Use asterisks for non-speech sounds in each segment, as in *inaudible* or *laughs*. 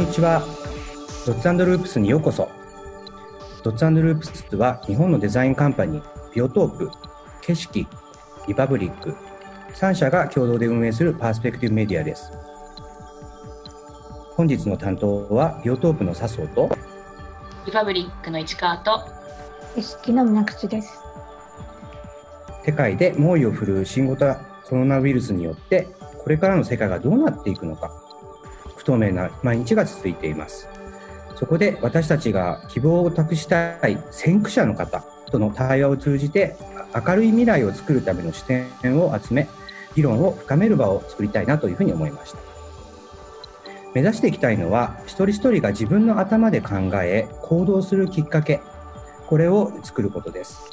にちは。ドッツループスにようこそ。ドッツループスは日本のデザインカンパニー、ビオトープ、景色、リパブリック、3社が共同で運営するパースペクティブメディアです。本日の担当はビオトープの笹生とリパブリックの市川と景色の水口です。世界で猛威を振るう新型コロナウイルスによってこれからの世界がどうなっていくのか不透明な毎日が続いています。そこで私たちが希望を託したい先駆者の方との対話を通じて明るい未来を作るための視点を集め議論を深める場を作りたいなというふうに思いました。目指していきたいのは一人一人が自分の頭で考え行動するきっかけこれを作ることです。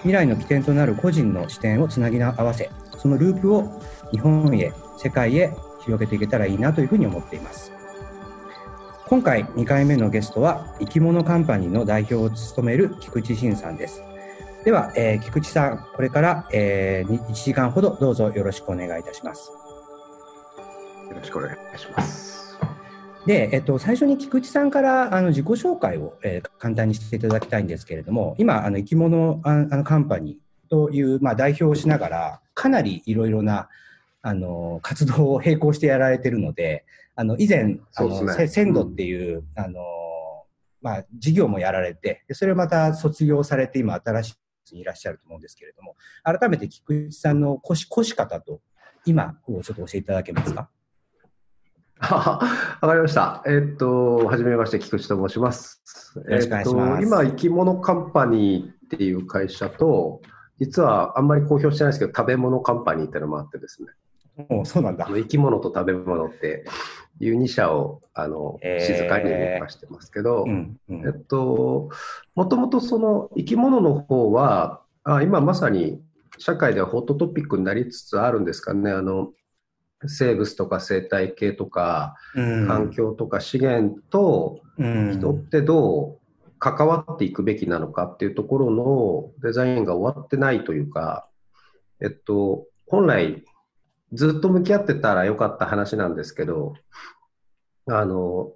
未来の起点となる個人の視点をつなぎ合わせそのループを日本へ世界へ広げていけたらいいなというふうに思っています。今回2回目のゲストは生き物カンパニーの代表を務める菊池慎さんです。では、えー、菊池さんこれから、えー、1時間ほどどうぞよろしくお願いいたします。よろしくお願いします。で、えっと、最初に菊池さんからあの自己紹介を、えー、簡単にしていただきたいんですけれども、今、あの生き物あのカンパニーという、まあ、代表をしながら、かなりいろいろなあの活動を並行してやられているので、あの以前、あの、ね、鮮度っていう、うん、あのまあ、事業もやられて、それをまた卒業されて、今、新しいにいらっしゃると思うんですけれども、改めて菊池さんの腰腰方と、今をちょっと教えていただけますか？*laughs* わかりました。えっと、はじめまして、菊池と申します。よろしくお願いします。えっと、今、生き物カンパニーっていう会社と、実はあんまり公表してないですけど、食べ物カンパニーっていうのもあってですね。おそうなんだ。生き物と食べ物っていう2社をあの、えー、静かに動かしてますけど、うんうん、えっと、もともとその生き物の方は、あ今まさに社会ではホットトピックになりつつあるんですかね。あの生物とか生態系とか、環境とか資源と人ってどう関わっていくべきなのかっていうところのデザインが終わってないというか、えっと、本来ずっと向き合ってたらよかった話なんですけど、あの、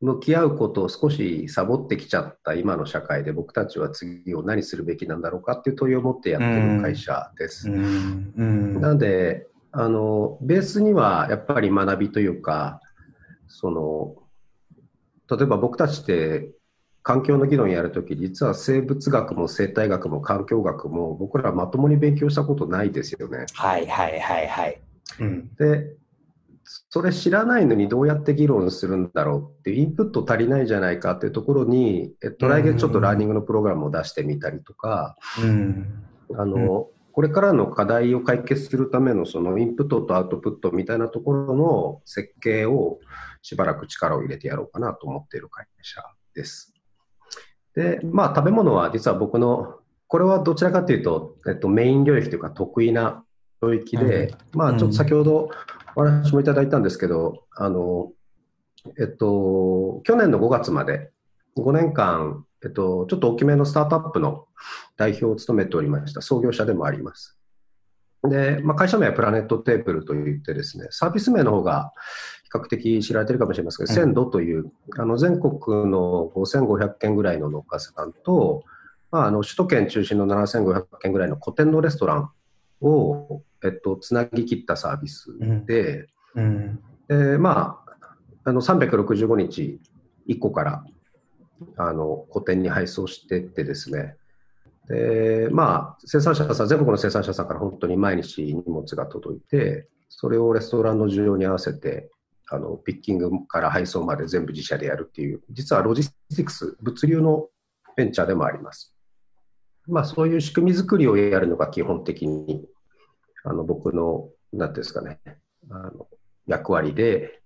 向き合うことを少しサボってきちゃった今の社会で僕たちは次を何するべきなんだろうかっていう問いを持ってやってる会社です。なので、あの、ベースにはやっぱり学びというか、その、例えば僕たちって環境の議論やるとき、実は生物学も生態学も環境学も僕らまともに勉強したことないですよね。はいはいはいはい。うん、で、それ知らないのにどうやって議論するんだろうっていうインプット足りないじゃないかっていうところに、えっと、来月ちょっとラーニングのプログラムを出してみたりとか、うん、あの、これからの課題を解決するためのそのインプットとアウトプットみたいなところの設計をしばらく力を入れてやろうかなと思っている会社です。で、まあ食べ物は実は僕の、これはどちらかというと、えっと、メイン領域というか得意な領域で、うん、まあちょっと先ほどお話もいただいたんですけど、あの、えっと、去年の5月まで5年間えっと、ちょっと大きめのスタートアップの代表を務めておりました創業者でもあります。で、まあ、会社名はプラネットテーブルといってですね、サービス名の方が比較的知られているかもしれませんが、鮮度という、あの全国の5500件ぐらいの農家さんと、まあ、あの首都圏中心の7500件ぐらいの古典のレストランを、えっと、つなぎ切ったサービスで、うん。うん、でまあ、あの365日1個からあの個展に配送してってですね、でまあ、生産者さん、全国の生産者さんから本当に毎日荷物が届いて、それをレストランの需要に合わせて、あのピッキングから配送まで全部自社でやるっていう、実はロジスティクス、物流のベンチャーでもあります。まあ、そういう仕組み作りをやるのが基本的にあの僕の、なんていうんですかね、あの役割で、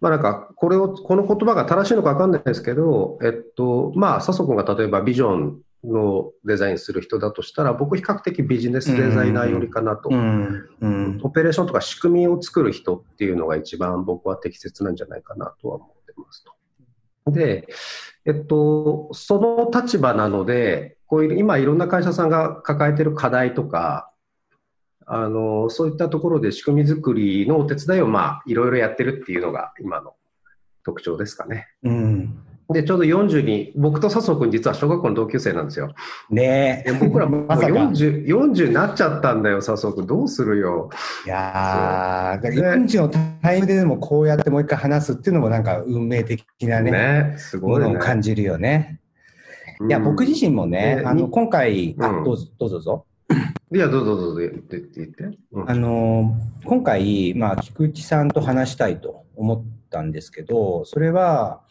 まあなんか、これを、この言葉が正しいのか分かんないですけど、えっと、まあ、笹生君が例えばビジョンのデザインする人だとしたら、僕比較的ビジネスデザイナー寄りかなと。オペレーションとか仕組みを作る人っていうのが一番僕は適切なんじゃないかなとは思ってますと。で、えっと、その立場なので、こういう今いろんな会社さんが抱えてる課題とか、あのそういったところで仕組み作りのお手伝いをまあいろいろやってるっていうのが今の特徴ですかね。うん。で、ちょうど40に、僕と笹生君実は小学校の同級生なんですよ。ねえ。で僕らもう *laughs* まさか。40、40になっちゃったんだよ、笹生君。どうするよ。いやー、だから40のタイムででもこうやってもう一回話すっていうのもなんか運命的なね、ね、すごいねものを。感じるよね。いや、僕自身もね、ねあの、に今回、あうんどうぞ、どうぞどうぞ。身。いや、どうぞどうぞ言って言って。うんあの、今回、まあ、菊池さんと話したいと思ったんですけど、それは、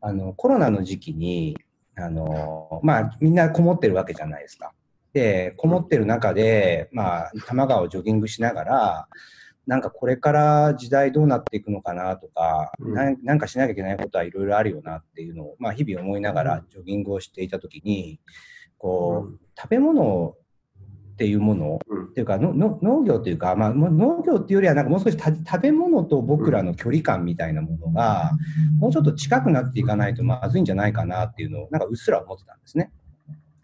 あの、コロナの時期に、あの、まあ、みんなこもってるわけじゃないですか。で、こもってる中で、まあ、多摩川をジョギングしながら、なんかこれから時代どうなっていくのかなとか、うんなんかしなきゃいけないことはいろいろあるよなっていうのを、まあ、日々思いながらジョギングをしていたときに、こう、食べ物っていうもの。うん。っていうかのの農業というか、まあ、農業っていうよりはなんかもう少した食べ物と僕らの距離感みたいなものが、もうちょっと近くなっていかないとまずいんじゃないかなっていうのをなんかうっすら思ってたんですね。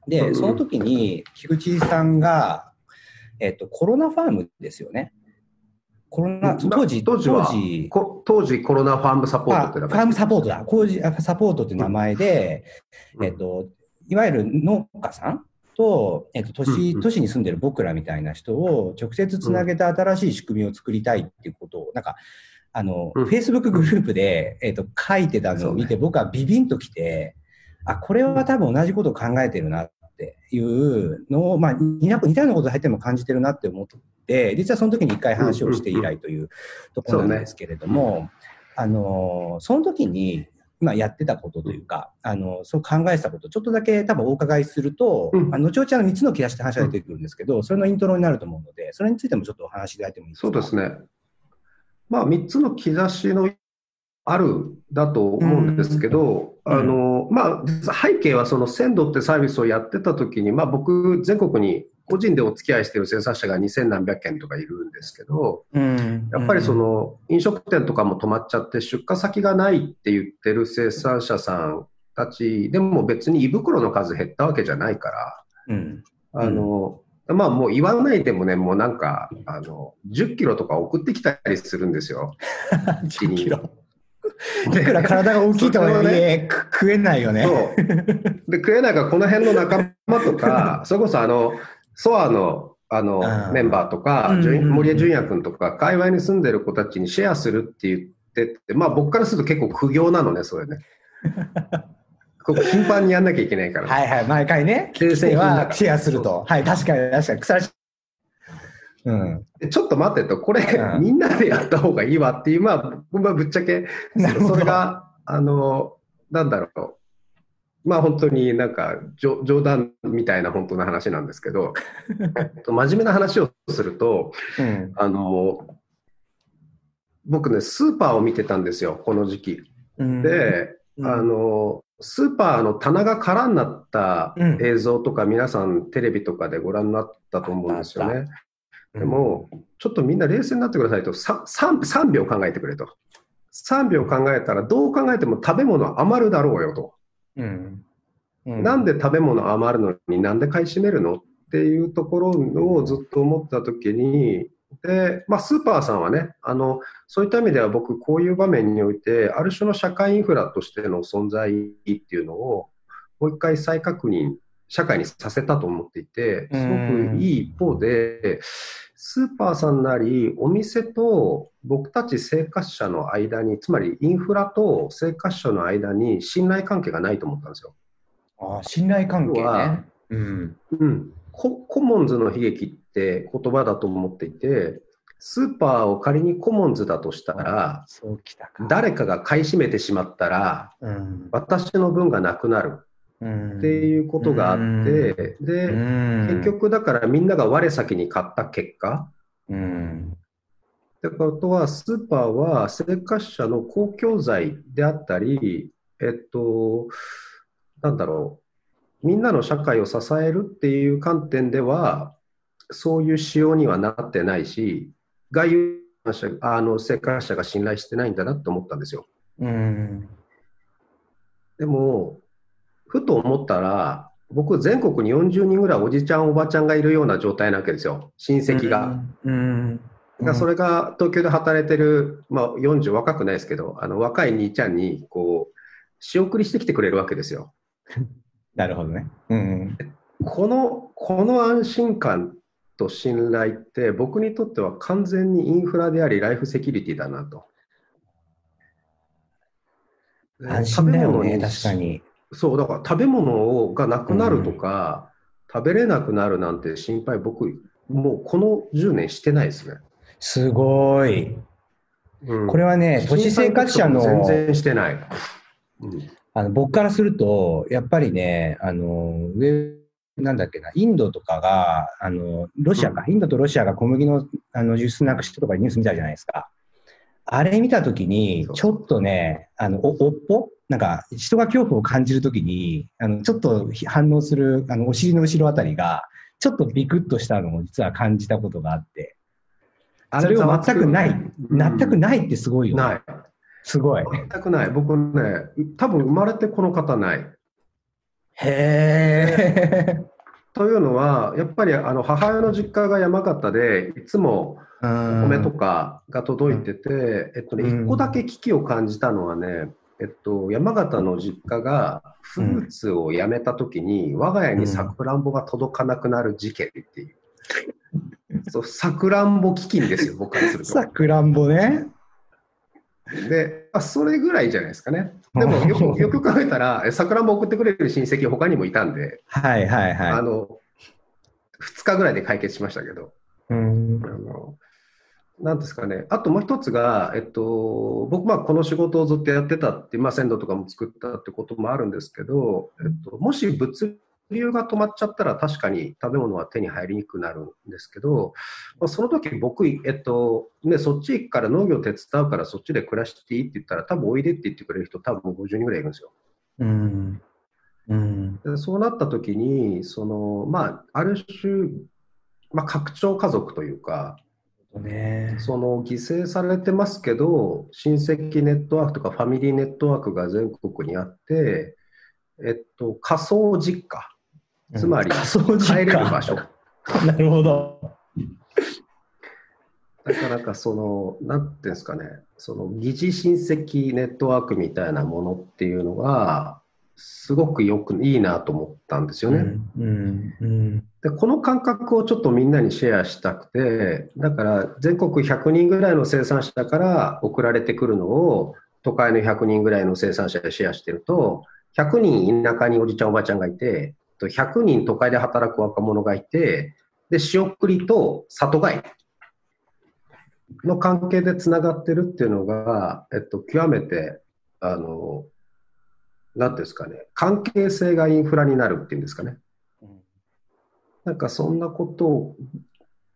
で、うん。その時に菊池さんが、えっと、コロナファームですよね。コロナ、当時、当時は当時こ当時コロナファームサポートってあ名ファームサポートだ。工事あサポートって名前で、えっと、いわゆる農家さんと、えっと、都市都市に住んでる僕らみたいな人を直接つなげた新しい仕組みを作りたいっていうことを、なんか、あの、うん。Facebook グループで、えっと、書いてたのを見て、僕はビビンときて、あ、これは多分同じことを考えてるなっていうのを、まあ、似た似たようなこと入っても感じてるなって思って、実はその時に一回話をして以来というところなんですけれども、あの、その時に、今やってたことというか、あの、そう考えてたこと、ちょっとだけ多分お伺いすると、うん。まあ、後々あの3つの切らして話が出てくるんですけど、それのイントロになると思うので、それについてもちょっとお話しいただいてもいいですか？そうですね。まあ、3つの兆しのあるだと思うんですけど、うんあの、まあ、実は背景はその鮮度ってサービスをやってた時に、まあ僕、全国に個人でお付き合いしている生産者が2000何百件とかいるんですけど、うんやっぱりそ、の飲食店とかも止まっちゃって出荷先がないって言ってる生産者さんたちでも別に胃袋の数減ったわけじゃないから、うん。あの、まあもう言わないでもね、もうなんか、あの、10キロとか送ってきたりするんですよ。*laughs* 10キロ。*laughs* いくら体が大きいとはいえ、く食えないよね。そう。で、食えないからこの辺の仲間とか、*laughs* それこそあの、ソアの、あのメンバーとか、森江淳也君とか、界隈に住んでる子たちにシェアするって言ってて、まあ僕からすると結構苦行なのね、それね。*laughs* ここ頻繁にやんなきゃいけないから。はいはい、毎回ね、形成品だからはシェアすると。はい、確かに確かに。腐らしうん。でちょっと待ってと、これ、うんみんなでやった方がいいわっていう、まあ、僕はぶっちゃけ、それが、あの、なんだろう。まあ本当になんか冗冗談みたいな本当の話なんですけど、*laughs* えっと真面目な話をすると、うん。あの、僕ね、スーパーを見てたんですよ、この時期。うん、で、うんあの、スーパーの棚が空になったうん映像とか皆さんテレビとかでご覧になったと思うんですよね。でも、ちょっとみんな冷静になってくださいと、さ 3, 3秒考えてくれと。3秒考えたら、どう考えても食べ物余るだろうよと。うん、うなんで食べ物余るのになんで買い占めるのっていうところをずっと思ったときに、で、まあ、スーパーさんはね、あの、そういった意味では僕、こういう場面において、ある種の社会インフラとしての存在っていうのを、もう一回再確認、社会にさせたと思っていて、すごくいい一方で、スーパーさんなり、お店と僕たち生活者の間に、つまりインフラと生活者の間に信頼関係がないと思ったんですよ。ああ信頼関係ね。うん。うん、ココモンズの悲劇って言葉だと思っていて、スーパーを仮にコモンズだとしたら。誰かが買い占めてしまったら、うん。私の分がなくなるうんっていうことがあって、うで、ん、結局だからみんなが我先に買った結果、うん、ってことは、スーパーは生活者の公共財であったり、えっと、なんだろう、みんなの社会を支えるっていう観点では、そういう仕様にはなってないし、外有者あの生活者が信頼してないんだなって思ったんですよ。うん。でも、ふと思ったら、僕、全国に40人ぐらいおじちゃん、おばちゃんがいるような状態なわけですよ、親戚が。うん。だからそれが東京で働いてる、まあ、40若くないですけど、あの若い兄ちゃんにこう仕送りしてきてくれるわけですよ。*laughs* なるほどね。うんうん。このこの安心感と信頼って僕にとっては完全にインフラでありライフセキュリティだなと。安心だよね、確かに。そう、だから食べ物がなくなるとか、食べれなくなるなんて心配、僕、もうこの10年してないですね。すごい。うんこれはね、都市生活者の全然してない。うんあの僕からすると、やっぱりね、あの上なんだっけな、インドとかが、あのロシアか、インドとロシアが小麦のあの輸出なくしてとかニュース見たじゃないですか。あれ見たときに、ちょっとね、あのおおっぽ？なんか人が恐怖を感じるときにあの、ちょっと反応するあのお尻の後ろあたりが、ちょっとビクッとしたのを実は感じたことがあって、それを全くない、全くないってすごいよね。ない。すごい。全くない。僕ね、多分生まれてこの方ない。へー。というのは、やっぱりあの母親の実家が山形で、いつもおお米とかが届いてて、えっとね、うん一個だけ危機を感じたのはね、えっと、山形の実家がフルーツをやめたときに、我が家にさくらんぼが届かなくなる事件っていう。そう、さくらんぼ基金ですよ、僕からすると。さくらんぼね。で、あそれぐらいじゃないですかね。*laughs* でもよく、よく考えたら、えさくらんぼ送ってくれる親戚他にもいたんで、はいはいはい。あの、2日ぐらいで解決しましたけど、うん。あの、なんですかね、あともう一つが、えっと、僕、まあ、この仕事をずっとやってたって、まあ、鮮度とかも作ったってこともあるんですけど、えっと、もし物流が止まっちゃったら、確かに食べ物は手に入りにくくなるんですけど、まあ、その時僕、えっと、ね、そっち行くから農業手伝うから、そっちで暮らしていいって言ったら、多分おいでって言ってくれる人、多分50人ぐらいいるんですよ。うん。うん。でそうなった時に、その、まあ、ある種、まあ、拡張家族というか、ね。その犠牲されてますけど、親戚ネットワークとかファミリーネットワークが全国にあって、えっと、仮想実家、つまり帰れる場所。*laughs* なるほど。なかなかその、なんていうんですかね、その疑似親戚ネットワークみたいなものっていうのが、すごくよくいいなと思ったんですよね。うん。うん。でこの感覚をちょっとみんなにシェアしたくて、だから全国100人ぐらいの生産者から送られてくるのを、都会の100人ぐらいの生産者でシェアしてると、100人田舎におじちゃんおばちゃんがいて、と100人都会で働く若者がいて、で、仕送りと里帰りの関係でつながってるっていうのが、えっと、極めて、あの、なんていうんですかね、関係性がインフラになるっていうんですかね。なんかそんなことを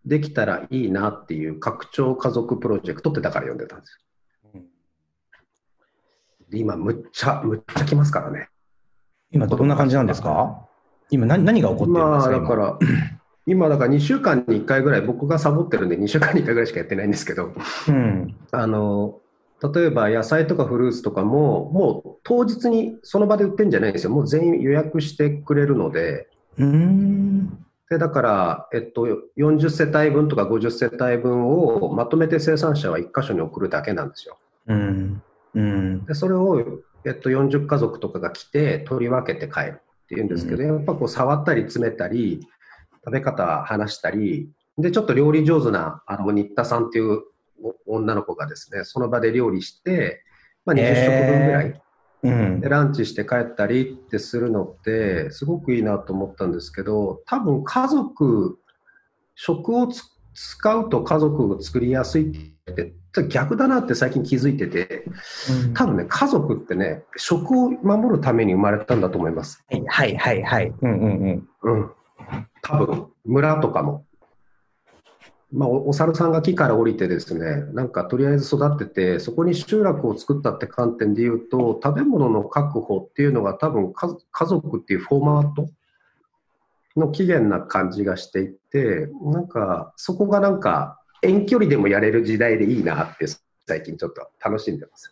できたらいいなっていう拡張家族プロジェクトってだから呼んでたんですよ。で今、むっちゃ、むっちゃ来ますからね。今どんな感じなんですか？今何何が起こってるんですまあ、かだから、今、だから *clears throat* 2週間に1回ぐらい、僕がサボってるんで2週間に1回ぐらいしかやってないんですけど、今うん。あの、例えば野菜とかフルーツとかも、もう当日にその場で売ってるんじゃないんですよ。もう全員予約してくれるので、うん。で、だから、えっと、40世帯分とか50世帯分をまとめて生産者は1箇所に送るだけなんですよ。うん。うん。で、それを、えっと、40家族とかが来て取り分けて帰るっていうんですけど、やっぱこう触ったり詰めたり、食べ方話したり、で、ちょっと料理上手な、あの、新田さんっていうお女の子がですね、その場で料理して、まあ、20食分ぐらい、うん。で、ランチして帰ったりってするのって、すごくいいなと思ったんですけど、多分家族、食をつ使うと家族を作りやすいって、逆だなって最近気づいてて、多分ね、家族ってね、食を守るために生まれたんだと思います。はいはいはい。うんうんうん。うん。多分、村とかも。まあ、おお猿さんが木から降りてですね、なんかとりあえず育ってて、そこに集落を作ったって観点で言うと、食べ物の確保っていうのが多分家家族っていうフォーマットの起源な感じがしていて、なんかそこがなんか遠距離でもやれる時代でいいなって最近ちょっと楽しんでます。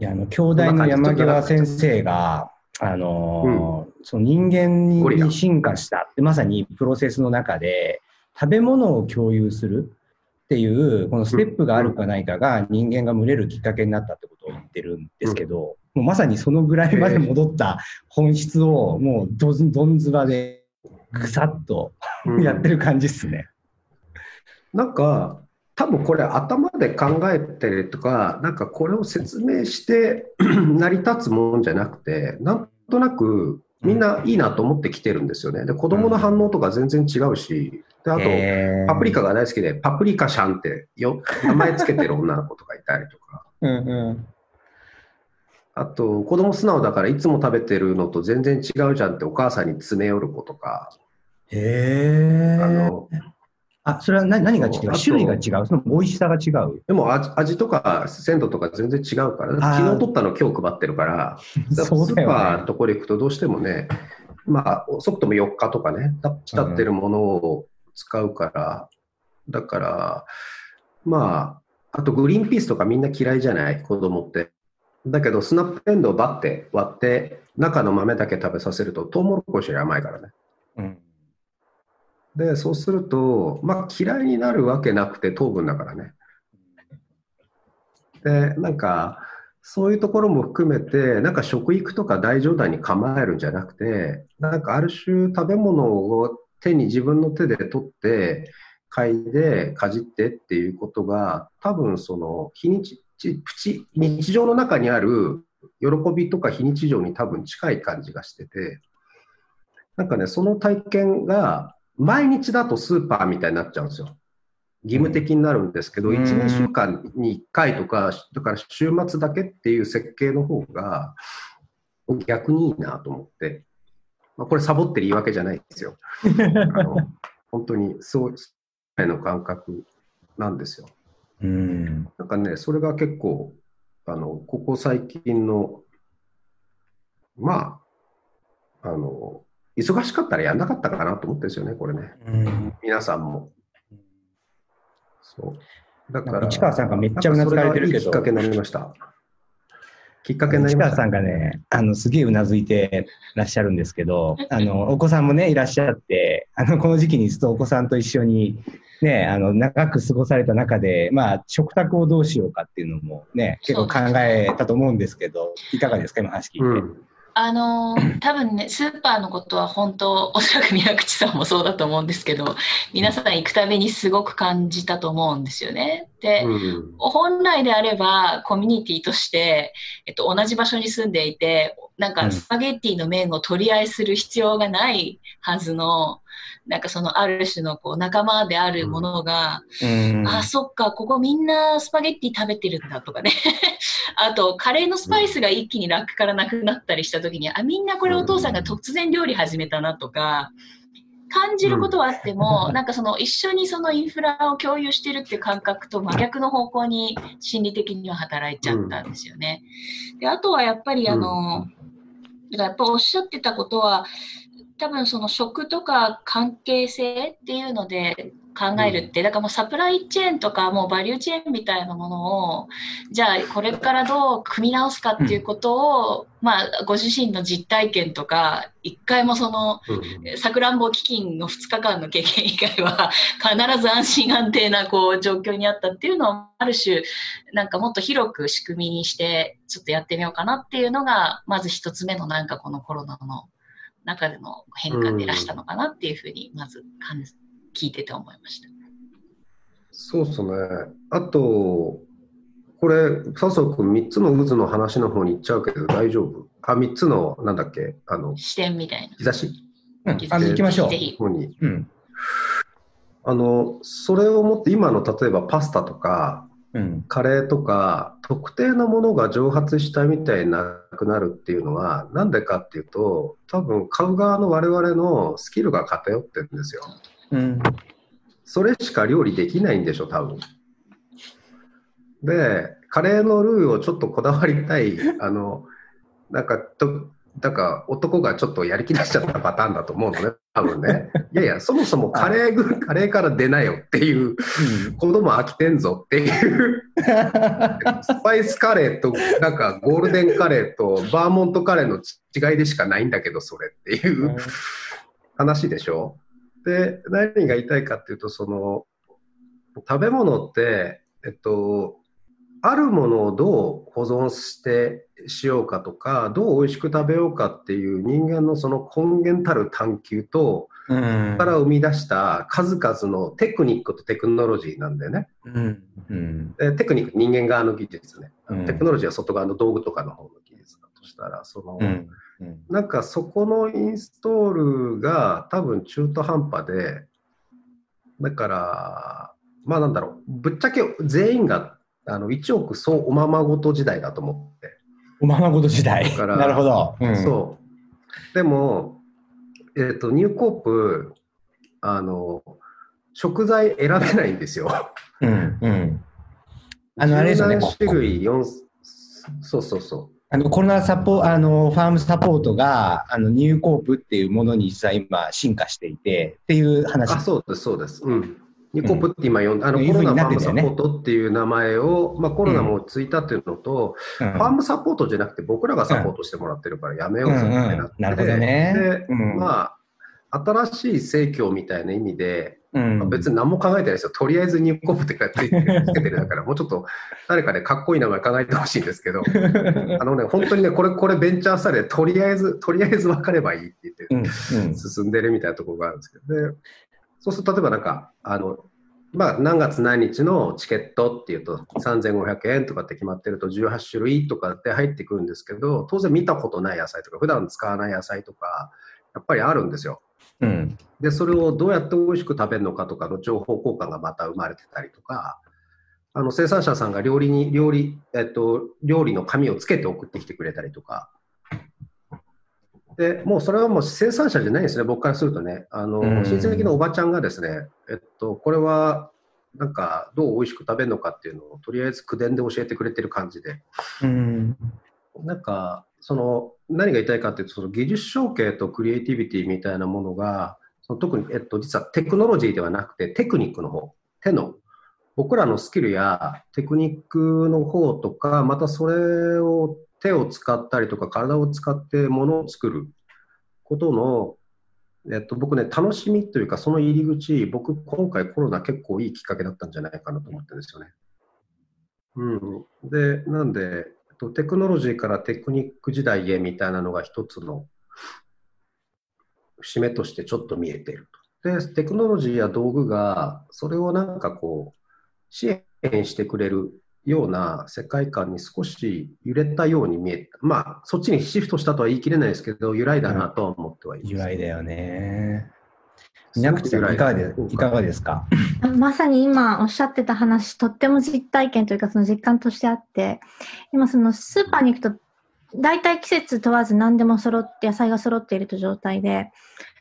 いや、あの、兄弟の山際先生が、あのーその人間に進化したって、まさにプロセスの中で、食べ物を共有する。っていう、このステップがあるかないかが人間が群れるきっかけになったってことを言ってるんですけど、もうまさにそのぐらいまで戻った本質を、もうどんずばでぐさっとうん *laughs* やってる感じっすね。なんか、多分これ頭で考えてるとか、なんかこれを説明して *clears throat* 成り立つもんじゃなくて、なんとなくみんないいなと思ってきてるんですよね。で、子供の反応とか全然違うし、で、あと、パプリカが大好きで、パプリカシャンってよ名前つけてる女の子とかいたりとか、*laughs* うんうん。あと、子供素直だからいつも食べてるのと全然違うじゃんってお母さんに詰め寄る子とか、へあーの、あ、それは何何が違う？種類が違う？その美味しさが違う？でも味味とか鮮度とか全然違うから、昨日取ったの今日配ってるから、*laughs* そうだよね。スーパーのところ行くとどうしてもね、まあ、遅くとも4日とかね、経ってるものを使うから、だから、まあ、あとグリーンピースとかみんな嫌いじゃない、子供って。だけど、スナップエンドウバッて割って、中の豆だけ食べさせると、トウモロコシより甘いからね。うんで、そうすると、まあ嫌いになるわけなくて糖分だからね。で、なんか、そういうところも含めて、なんか食育とか大冗談に構えるんじゃなくて、なんかある種食べ物を手に自分の手で取って、嗅いでかじってっていうことが、多分その日にち、プチ、日常の中にある喜びとか非日常に多分近い感じがしてて、なんかね、その体験が毎日だとスーパーみたいになっちゃうんですよ。義務的になるんですけど、うん1、2週間に1回とか、だから週末だけっていう設計の方が逆にいいなと思って、まあ、これサボってる言い訳じゃないですよ。*laughs* あの本当にそう、そうの感覚なんですよ。うんなんかね、それが結構、あの、ここ最近の、まあ、あの、忙しかったらやんなかったかなと思ってるんですよね、これね。うん皆さんも。そう。だから、市川さんがめっちゃうなずかれてるけどいいきっかけになりました。きっかけになりました。市川さんがね、あの、すげえうなずいてらっしゃるんですけど、あの、お子さんもね、いらっしゃって、あの、この時期にずっとお子さんと一緒に、ね、あの、長く過ごされた中で、まあ、食卓をどうしようかっていうのもね、結構考えたと思うんですけど、いかがですか、今話聞いて。うん。あのー *clears throat* 多分ねスーパーのことは本当おそらく宮口さんもそうだと思うんですけど皆さん行くたびにすごく感じたと思うんですよね。で、うん。本来であればコミュニティとして、えっと、同じ場所に住んでいてなんかスパゲッティの麺を取り合いする必要がないはずのなんかそのある種のこう仲間であるものが、うん。あそっかここみんなスパゲッティ食べてるんだとかね。*laughs* あとカレーのスパイスが一気にラックからなくなったりした時にあみんなこれお父さんが突然料理始めたなとか感じることはあっても、なんかその一緒にそのインフラを共有してるっていう感覚と真逆の方向に心理的には働いちゃったんですよね。であとはやっぱりあの、だからやっぱおっしゃってたことは多分その食とか関係性っていうので考えるって、だからもうサプライチェーンとかもうバリューチェーンみたいなものをじゃあこれからどう組み直すかっていうことを、まあご自身の実体験とか一回もそのうんさくらんぼ基金の2日間の経験以外は *laughs* 必ず安心安定なこう状況にあったっていうのをある種なんかもっと広く仕組みにしてちょっとやってみようかなっていうのがまず一つ目のなんかこのコロナの中での変化でらしたのかなっていうふうにまず感じ聞いてて思いました。そうですね。あと、これ、笹生君、3つの渦の話の方に行っちゃうけど大丈夫？あ、3つの、なんだっけ、あの、視点みたいな。日差し？うん、あの行きましょうぜ。ひ。うん。あの、それをもって今の例えばパスタとか、うん。カレーとか、特定のものが蒸発したみたいになくなるっていうのは、なんでかっていうと、多分買う側の我々のスキルが偏ってるんですよ。うん。それしか料理できないんでしょ、多分。で、カレーのルーをちょっとこだわりたい、あの、なんか、と、なんか男がちょっとやりき出しちゃったパターンだと思うのね、*laughs* 多分ね。いやいや、そもそもカレーぐ、カレーから出なよっていう、子供飽きてんぞっていう、*laughs* スパイスカレーと、なんかゴールデンカレーとバーモントカレーの違いでしかないんだけど、それっていう話でしょ。で、何が言いたいかっていうと、その、食べ物って、えっと、あるものをどう保存してしようかとか、どう美味しく食べようかっていう人間のその根源たる探求と、うん、から生み出した数々のテクニックとテクノロジーなんだよね。うん。うん、でテクニック、人間側の技術ね、うん、テクノロジーは外側の道具とかの方の技術だとしたら、その、うん。うん、なんかそこのインストールが多分中途半端で、だから、まあなんだろう、ぶっちゃけ全員があの1億総おままごと時代だと思って。おままごと時代。なるほど。うん、そう。でも、えっ、ー、と、ニューコープ、あの、食材選べないんですよ。うん、うん。あの、あれですよね。種類4、そうそうそう。あのコロナサポあのファームサポートがあのニューコープっていうものに実は今進化していてっていう話あそうです、そうです。うん、ニコプって今呼んあの、コロナファームサポートっていう名前を、まあコロナもついたっていうのと、ファームサポートじゃなくて僕らがサポートしてもらってるからやめようぜってなって、なるほどね。で、まあ、新しい生協みたいな意味で、まあ、別に何も考えてないですよ。とりあえずニコプってついててるだから、*laughs* もうちょっと誰かね、かっこいい名前考えてほしいんですけど、あのね、本当にね、これ、これベンチャースタイルで、とりあえず、とりあえず分かればいいって言って、進んでるみたいなところがあるんですけど、で、そうすると例えばなんか、あの、まあ、何月何日のチケットっていうと3500円とかって決まってると18種類とかって入ってくるんですけど当然見たことない野菜とか普段使わない野菜とかやっぱりあるんですよ。うん、でそれをどうやって美味しく食べるのかとかの情報交換がまた生まれてたりとかあの生産者さんが料理に料理、えっと、料理の紙をつけて送ってきてくれたりとかで、もうそれはもう生産者じゃないですね、僕からするとね。あの、親戚のおばちゃんがですね、えっと、これは、なんか、どう美味しく食べるのかっていうのを、とりあえず口伝で教えてくれてる感じで。うん、なんか、その、何が言いたいかっていうと、その技術承継とクリエイティビティみたいなものが、その特に、えっと、実はテクノロジーではなくて、テクニックの方、手の、僕らのスキルやテクニックの方とか、またそれを手を使ったりとか体を使ってものを作ることの、えっと、僕ね、楽しみというか、その入り口、僕、今回コロナ結構いいきっかけだったんじゃないかなと思ってるんですよね。うん。で、なんで、えっとテクノロジーからテクニック時代へみたいなのが一つの節目としてちょっと見えていると。で、テクノロジーや道具が、それをなんかこう、支援してくれるような世界観に少し揺れたように見えた。まあ、そっちにシフトしたとは言い切れないですけど、揺らいだなとは思ってはいます、揺らいだよね。いなくていかがでいかがですか？まさに今おっしゃってた話、とっても実体験というか、その実感としてあって、今そのスーパーに行くと、大体季節問わず何でも揃って、野菜が揃っているという状態で、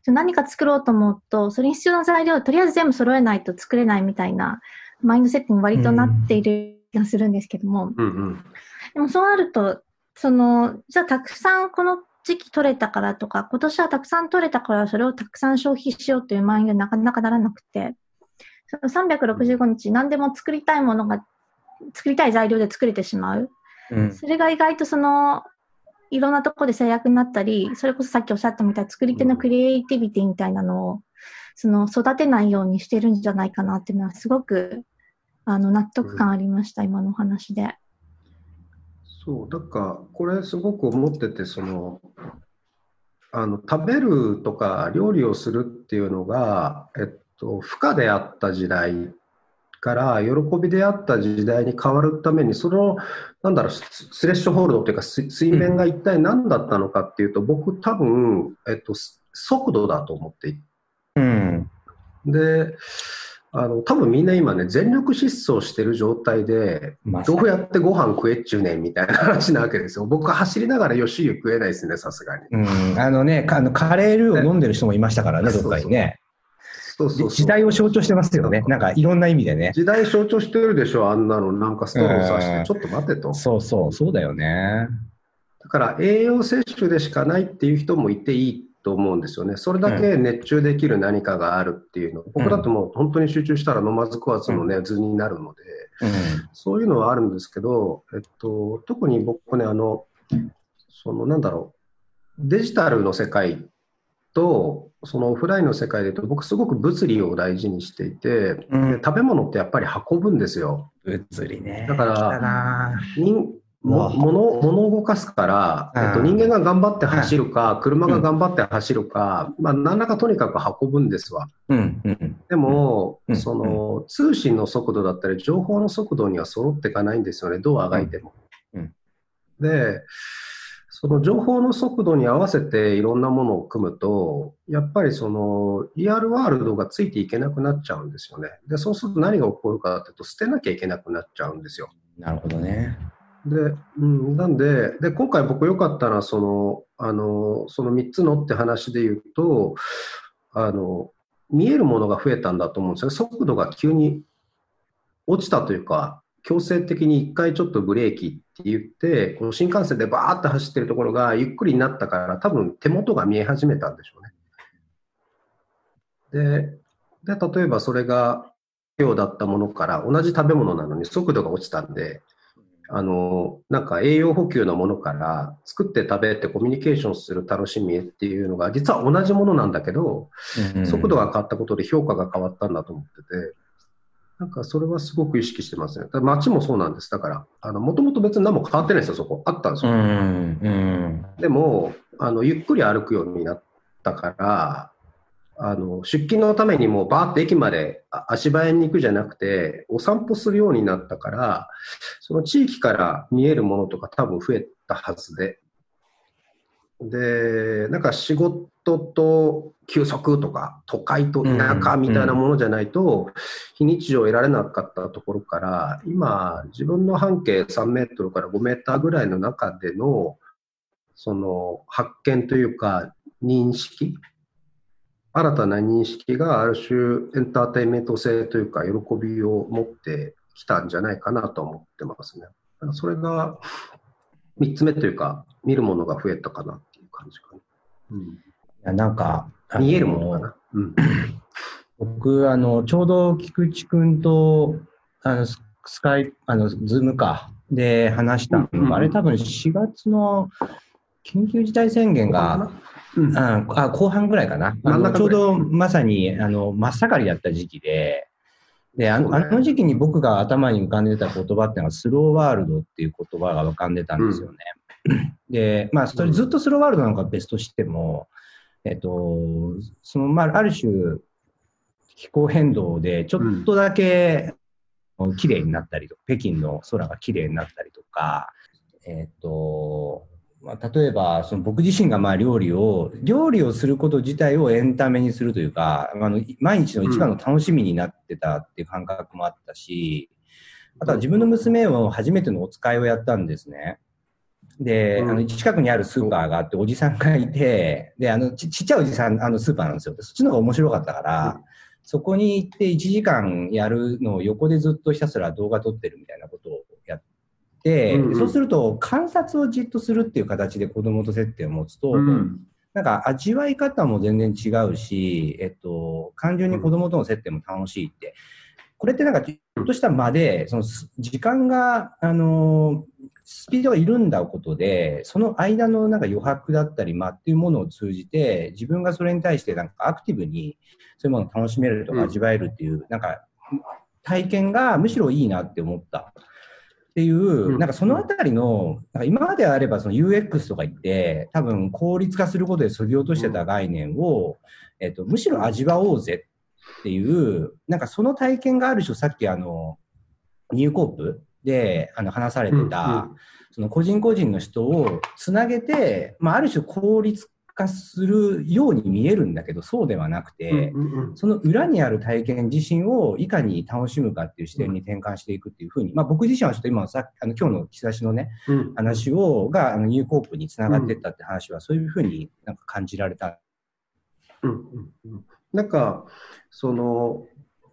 何か作ろうと思うと、それに必要な材料をとりあえず全部揃えないと作れないみたいなマインドセットに割となっている気がするんですけども、うんうん、でもそうなると、その、じゃあたくさんこの時期取れたからとか、今年はたくさん取れたからそれをたくさん消費しようというマインドになかなかならなくて、その365日何でも作りたいものが、作りたい材料で作れてしまう。うん、それが意外とその、いろんなところで制約になったり、それこそさっきおっしゃったみたいな作り手のクリエイティビティみたいなのを、その育てないようにしてるんじゃないかなっていうのはすごくあの納得感ありました、うん、今のお話で。そう、だからこれすごく思ってて、その、あの食べるとか料理をするっていうのが、えっと、負荷であった時代から喜びであった時代に変わるためにそのなんだろうスレッシュホールドというか水面が一体何だったのかっていうと、うん、僕多分、えっと、速度だと思っていて、うん、であの多分みんな今ね全力疾走してる状態で、どうやってご飯食えっちゅうねんみたいな話なわけですよ。*laughs* 僕走りながら吉湯食えないですねさすがに。うん。あのねあのカレールーを飲んでる人もいましたからね、ねどっかにね。そうそう時代を象徴してますよね。なんかいろんな意味でね。時代象徴してるでしょ、あんなの。なんかストローさして、ちょっと待てと。そうそう、そうだよね。だから栄養摂取でしかないっていう人もいていいと思うんですよね。それだけ熱中できる何かがあるっていうの、うん、僕だともう本当に集中したら飲まず食わずのね、図になるので、うん、そういうのはあるんですけど、えっと、特に僕ね、あの、そのなんだろう、デジタルの世界と、そのオフラインの世界で言うと、僕すごく物理を大事にしていて、うん、で食べ物ってやっぱり運ぶんですよ。物理ね。だから、人も物物を動かすから、えっと、人間が頑張って走るか、車が頑張って走るか、まあ、何らかとにかく運ぶんですわ。うんうん、でも、うん、その通信の速度だったり、情報の速度には揃っていかないんですよね、どうあがいても。で、その情報の速度に合わせていろんなものを組むと、やっぱりそのリアルワールドがついていけなくなっちゃうんですよね。で、そうすると何が起こるかというと、捨てなきゃいけなくなっちゃうんですよ。なるほどね。で、うん、なんで、で、今回僕良かったのは、その、あの、その3つのって話で言うと、あの、見えるものが増えたんだと思うんですよ。速度が急に落ちたというか、強制的に一回ちょっとブレーキって言って、この新幹線でバーって走ってるところがゆっくりになったから、多分手元が見え始めたんでしょうね。で、で例えばそれが量だったものから同じ食べ物なのに速度が落ちたんで、あの、なんか栄養補給のものから作って食べてコミュニケーションする楽しみっていうのが実は同じものなんだけど、速度が変わったことで評価が変わったんだと思ってて、なんかそれはすごく意識してますね。街もそうなんです。だから、あの、もともと別に何も変わってないですよ、そこ。あったんですよ。うんうん、でも、あの、ゆっくり歩くようになったから、あの出勤のためにもうバーって駅まで足早に行くじゃなくてお散歩するようになったからその地域から見えるものとか多分増えたはずで。でなんか仕事と休息とか都会と田舎みたいなものじゃないと非日常を得られなかったところから今自分の半径3メートルから5メーターぐらいの中でのその発見というか認識新たな認識がある種エンターテインメント性というか喜びを持ってきたんじゃないかなと思ってますね。それが3つ目というか見るものが増えたかなっていう感じかな。うん、いやなんか見えるものかな。うん、*clears throat* 僕あのちょうど菊池君とあのスカイあのズームかで話したうんうん、あれ多分4月の緊急事態宣言がうん、あ後半ぐらいかな。あのちょうどまさにあの真っ盛りだった時期で、であの、ね、あの時期に僕が頭に浮かんでた言葉っていうのはスローワールドっていう言葉が浮かんでたんですよね。うん、で、まあ、それずっとスローワールドなのか別としても、えっと、その、まあ、ある種、気候変動でちょっとだけ綺麗になったりとか、北京の空が綺麗になったりとか、えっと、まあ、例えばその僕自身がまあ料理を料理をすること自体をエンタメにするというかあの毎日の一番の楽しみになってたっていう感覚もあったし、あとは自分の娘を初めてのお使いをやったんですね。で、あの近くにあるスーパーがあっておじさんがいてであのちちっちゃいおじさんあのスーパーなんですよそっちの方が面白かったから、そこに行って1時間やるのを横でずっとひたすら動画撮ってるみたいなことを。うんうん、そうすると観察をじっとするっていう形で子供と接点を持つと、うん、なんか味わい方も全然違うし、えっと、単純に子供との接点も楽しいって、これってなんかちょっとした間で、その時間が、あの、スピードが緩んだことで、その間のなんか余白だったり間っていうものを通じて、自分がそれに対してなんかアクティブにそういうものを楽しめるとか味わえるっていう、なんか体験がむしろいいなって思った。っていう、なんかそのあたりの、なんか今まであればその UX とか言って、多分効率化することで削ぎ落としてた概念を、えっと、むしろ味わおうぜっていう、なんかその体験がある種さっきあの、ニューコープであの話されてた、その個人個人の人をつなげて、まあ、ある種効率化するように見えるんだけど、そうではなくて、その裏にある体験自身をいかに楽しむかっていう視点に転換していくっていうふうに、まあ、僕自身はちょっと今さあの今日の兆しのね、話を、があのニューコープにつながっていったって話は、そういうふうになんか感じられた。うんうんうん、なんか、その、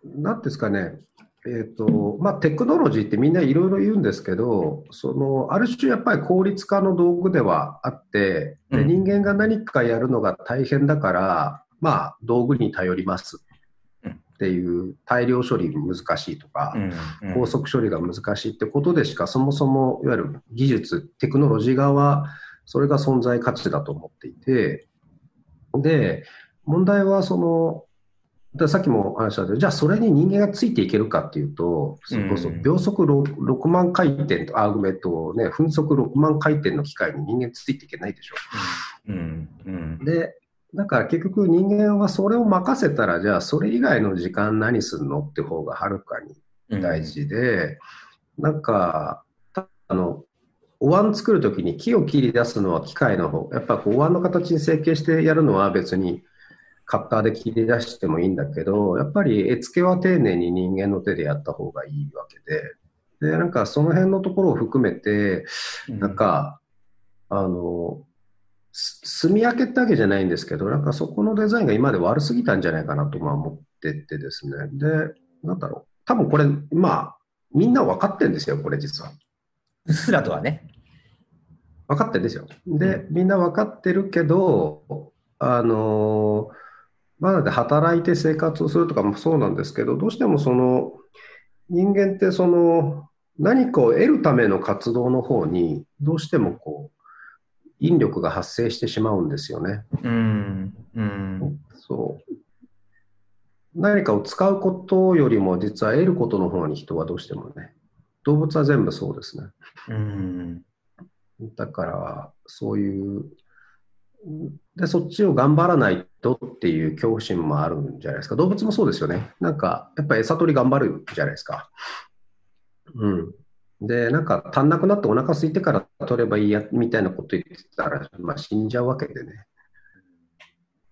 なんですかね、えーとまあ、テクノロジーってみんないろいろ言うんですけどそのある種やっぱり効率化の道具ではあってで人間が何かやるのが大変だから、まあ、道具に頼ります。っていう大量処理難しいとか、高速処理が難しいってことでしかそもそもいわゆる技術テクノロジー側はそれが存在価値だと思っていてで、問題はその、ださっきも話したけど、じゃあそれに人間がついていけるかっていうと、それこそ秒速 6, 6万回転と、アーグメントね、分速6万回転の機械に人間ついていけないでしょ。うん。うん、で、だから結局人間はそれを任せたら、じゃあそれ以外の時間何するのって方がはるかに大事で、うん、なんか、あの、お椀作るときに木を切り出すのは機械の方、やっぱこうお椀の形に成形してやるのは別にカッターで切り出してもいいんだけど、やっぱり絵付けは丁寧に人間の手でやった方がいいわけで、で、なんかその辺のところを含めて、なんか、うん、あの、住み分けってわけじゃないんですけど、なんかそこのデザインが今まで悪すぎたんじゃないかなとまあ思っててですね。で、なんだろう。多分これ、まあ、みんな分かってるんですよ、これ実は。うっすらとはね。分かってるんですよ。で、みんな分かってるけど、あのーまだで働いて生活をするとかもそうなんですけど、どうしてもその人間ってその何かを得るための活動の方にどうしてもこう引力が発生してしまうんですよね。うん、うん、そう何かを使うことよりも実は得ることの方に人はどうしてもね動物は全部そうですね。うん、だからそういうで、そっちを頑張らないとっていう恐怖心もあるんじゃないですか。動物もそうですよね。なんか、やっぱ餌取り頑張るじゃないですか。うん。で、なんか足んなくなってお腹空いてから取ればいいやみたいなこと言ってたら、まあ、死んじゃうわけでね。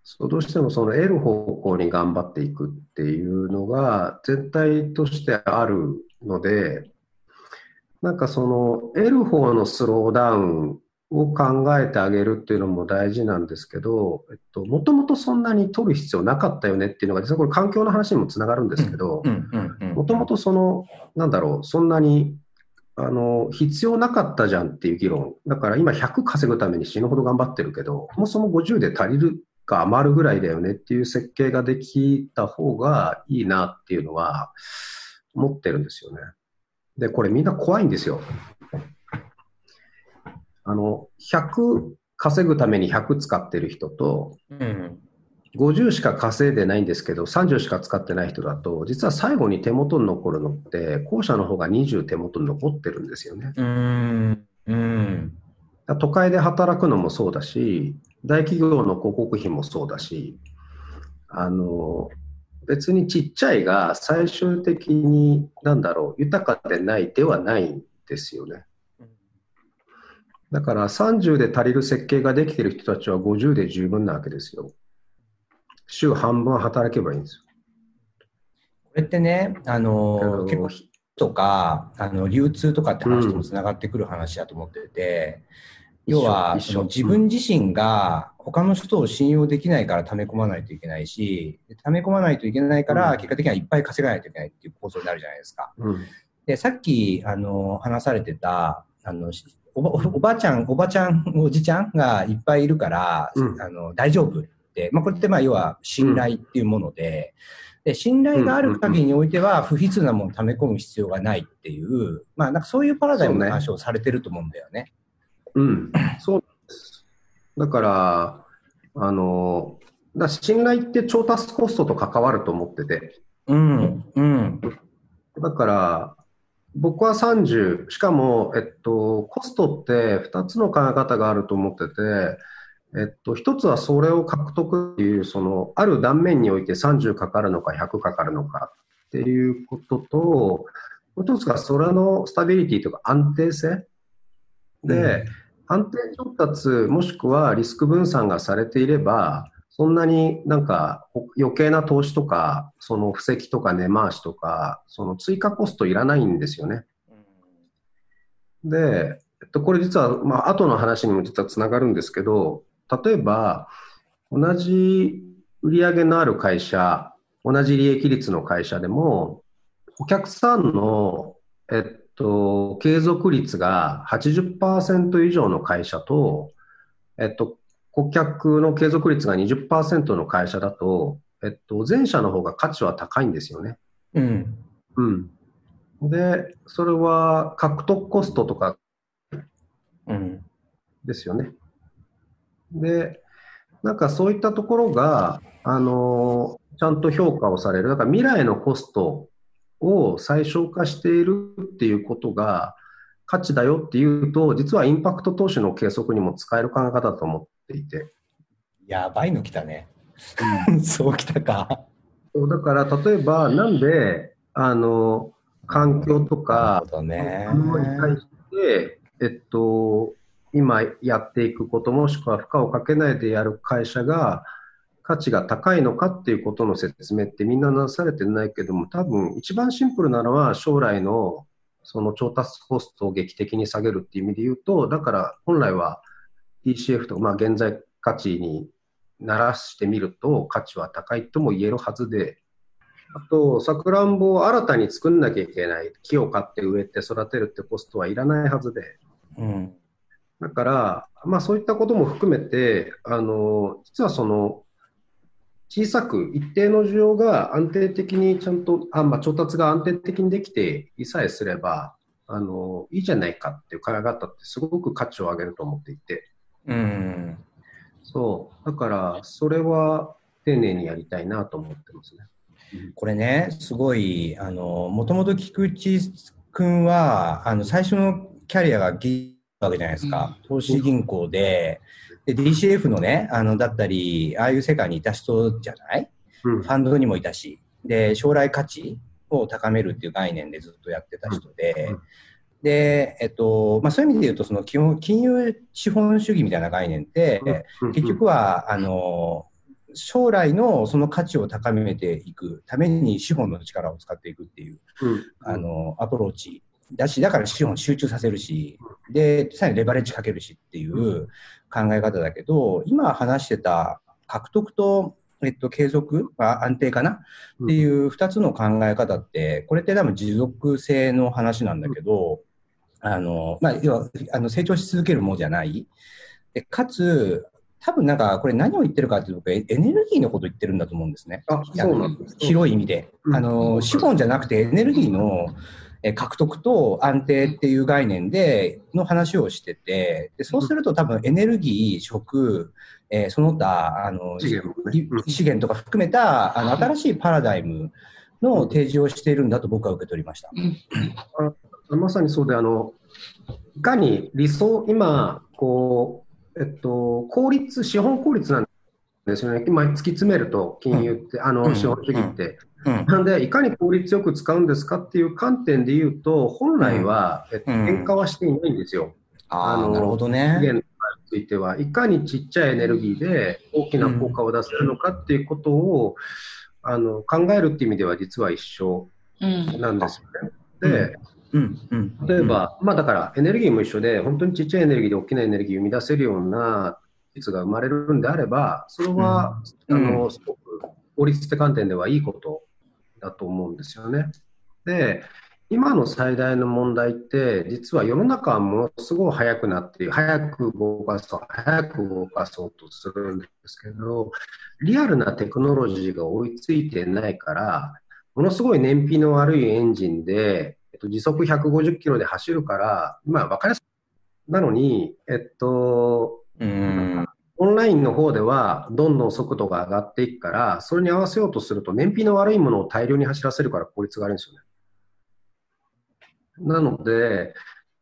そうどうしてもその得る方向に頑張っていくっていうのが全体としてあるので、なんかその得る方のスローダウンを考えてあげるっていうのも大事なんですけど、えっと、もともとそんなに取る必要なかったよねっていうのが、実はこれ環境の話にもつながるんですけど、もともとその、なんだろう、そんなに、あの、必要なかったじゃんっていう議論。だから今100稼ぐために死ぬほど頑張ってるけど、もうその50で足りるか余るぐらいだよねっていう設計ができた方がいいなっていうのは思ってるんですよね。で、これみんな怖いんですよ。あの、100稼ぐために100使ってる人と、うん、50しか稼いでないんですけど、30しか使ってない人だと、実は最後に手元に残るのって、後者の方が20手元に残ってるんですよね。うん、うん、都会で働くのもそうだし、大企業の広告費もそうだし、あの、別にちっちゃいが最終的に、なんだろう、豊かでないではないんですよね。だから30で足りる設計ができている人たちは50で十分なわけですよ。週半分働けばいいんですよ。これってね、あの結構とかあの流通とかって話ともつながってくる話だと思ってて、うん、要はその自分自身が他の人を信用できないから溜め込まないといけないし、溜め込まないといけないから結果的にはいっぱい稼がないといけないっていう構造になるじゃないですか。うん、でさっきあの話されてたあのおばおばちゃん、おばちゃん、おじちゃんがいっぱいいるから、うん、あの大丈夫って、まあ、これってまあ要は信頼っていうもので、で信頼がある限りにおいては不必要なものを溜め込む必要がないっていう、まあなんかそういうパラダイムの話をされてると思うんだよね。うねうん、そうです。だから、あの、だ信頼って調達コストと関わると思ってて。うん、うん。だから、僕は30、しかも、えっと、コストって2つの考え方があると思ってて、えっと、1つはそれを獲得っていう、その、ある断面において30かかるのか100かかるのかっていうことと、もう1つがそれのスタビリティとか安定性で、うん、安定調達もしくはリスク分散がされていれば、そんなになんか余計な投資とか、その布石とか根回しとか、その追加コストいらないんですよね。で、えっと、これ実は、まあ後の話にも実はつながるんですけど、例えば、同じ売上のある会社、同じ利益率の会社でも、お客さんの、えっと、継続率が80%以上の会社と、えっと、顧客の継続率が20%の会社だと、えっと、前者の方が価値は高いんですよね。うん。うん。で、それは獲得コストとか、うん。ですよね。で、なんかそういったところが、あのちゃんと評価をされる。だから未来のコストを最小化しているっていうことが価値だよっていうと、実はインパクト投資の計測にも使える考え方だと思っていて。やばいの来たね。*laughs* そうきたか。だから例えば、なんで、あの、環境とか、ね、に対して、えっと、今やっていくこと、もしくは負荷をかけないでやる会社が、価値が高いのかっていうことの説明ってみんななされてないけども、多分一番シンプルなのは将来のその調達コストを劇的に下げるっていう意味で言うと、だから本来は DCF とか、まあ現在価値にならしてみると価値は高いとも言えるはずで、あと、さくらんぼを新たに作んなきゃいけない。木を買って植えて育てるってコストはいらないはずで。うん、だから、まあそういったことも含めて、あの、実はその、小さく一定の需要が安定的にちゃんと、あまあ、調達が安定的にできていさえすれば、あの、いいじゃないかっていう考え方ってすごく価値を上げると思っていて。うん。そう。だから、それは丁寧にやりたいなと思ってますね。これね、すごい、あの、もともと菊池君は、あの、最初のキャリアがギわけじゃないですか。投資銀行で、で、DCF のね、あの、だったり、ああいう世界にいた人じゃない、うん、ファンドにもいたし、で、将来価値を高めるっていう概念でずっとやってた人で、うん、で、えっと、まあ、そういう意味で言うと、その基本、金融資本主義みたいな概念って、結局は、あの、将来のその価値を高めていくために資本の力を使っていくっていう、あの、アプローチだし、だから資本集中させるし、で、さらにレバレッジかけるしっていう考え方だけど、今話してた獲得と、えっと、継続、安定かなっていう二つの考え方って、これって多分持続性の話なんだけど、あの、まあ、要は、あの、成長し続けるものじゃない。で、かつ、多分なんか、これ何を言ってるかっていうと、エネルギーのことを言ってるんだと思うんですね。あ、そうなんです広い意味で。あの、資本じゃなくてエネルギーの獲得と安定っていう概念での話をしてて、でそうすると多分エネルギー、食、えー、その他、あの、資源,、資源とか含めた、あの、新しいパラダイムの提示をしているんだと僕は受け取りました。まさにそうで、あの、いかに理想、今、こう、えっと、効率、資本効率なんですよね。今、突き詰めると、金融って、うん、あの、資本主義って。うん、なんで、いかに効率よく使うんですかっていう観点で言うと、本来は、えっと、変化はしていないんですよ。あの、なるほどね。資源については、いかにちっちゃいエネルギーで大きな効果を出せるのかっていうことを、あの考えるっていう意味では実は一緒なんですよね。で、うんうん、例えば、まあだからエネルギーも一緒で、本当にちっちゃいエネルギーで大きなエネルギーを生み出せるような技術が生まれるんであれば、それは、うん、あのすごく法律って観点ではいいことだと思うんですよね。で、今の最大の問題って、実は世の中はものすごい速くなって早く動かそう、早く動かそうとするんですけど、リアルなテクノロジーが追いついてないから、ものすごい燃費の悪いエンジンで、と、時速150キロで走るから、まあ、分かりやすい。なのに、えっと、うんオンラインの方ではどんどん速度が上がっていくから、それに合わせようとすると燃費の悪いものを大量に走らせるから効率が悪いんですよね。なので、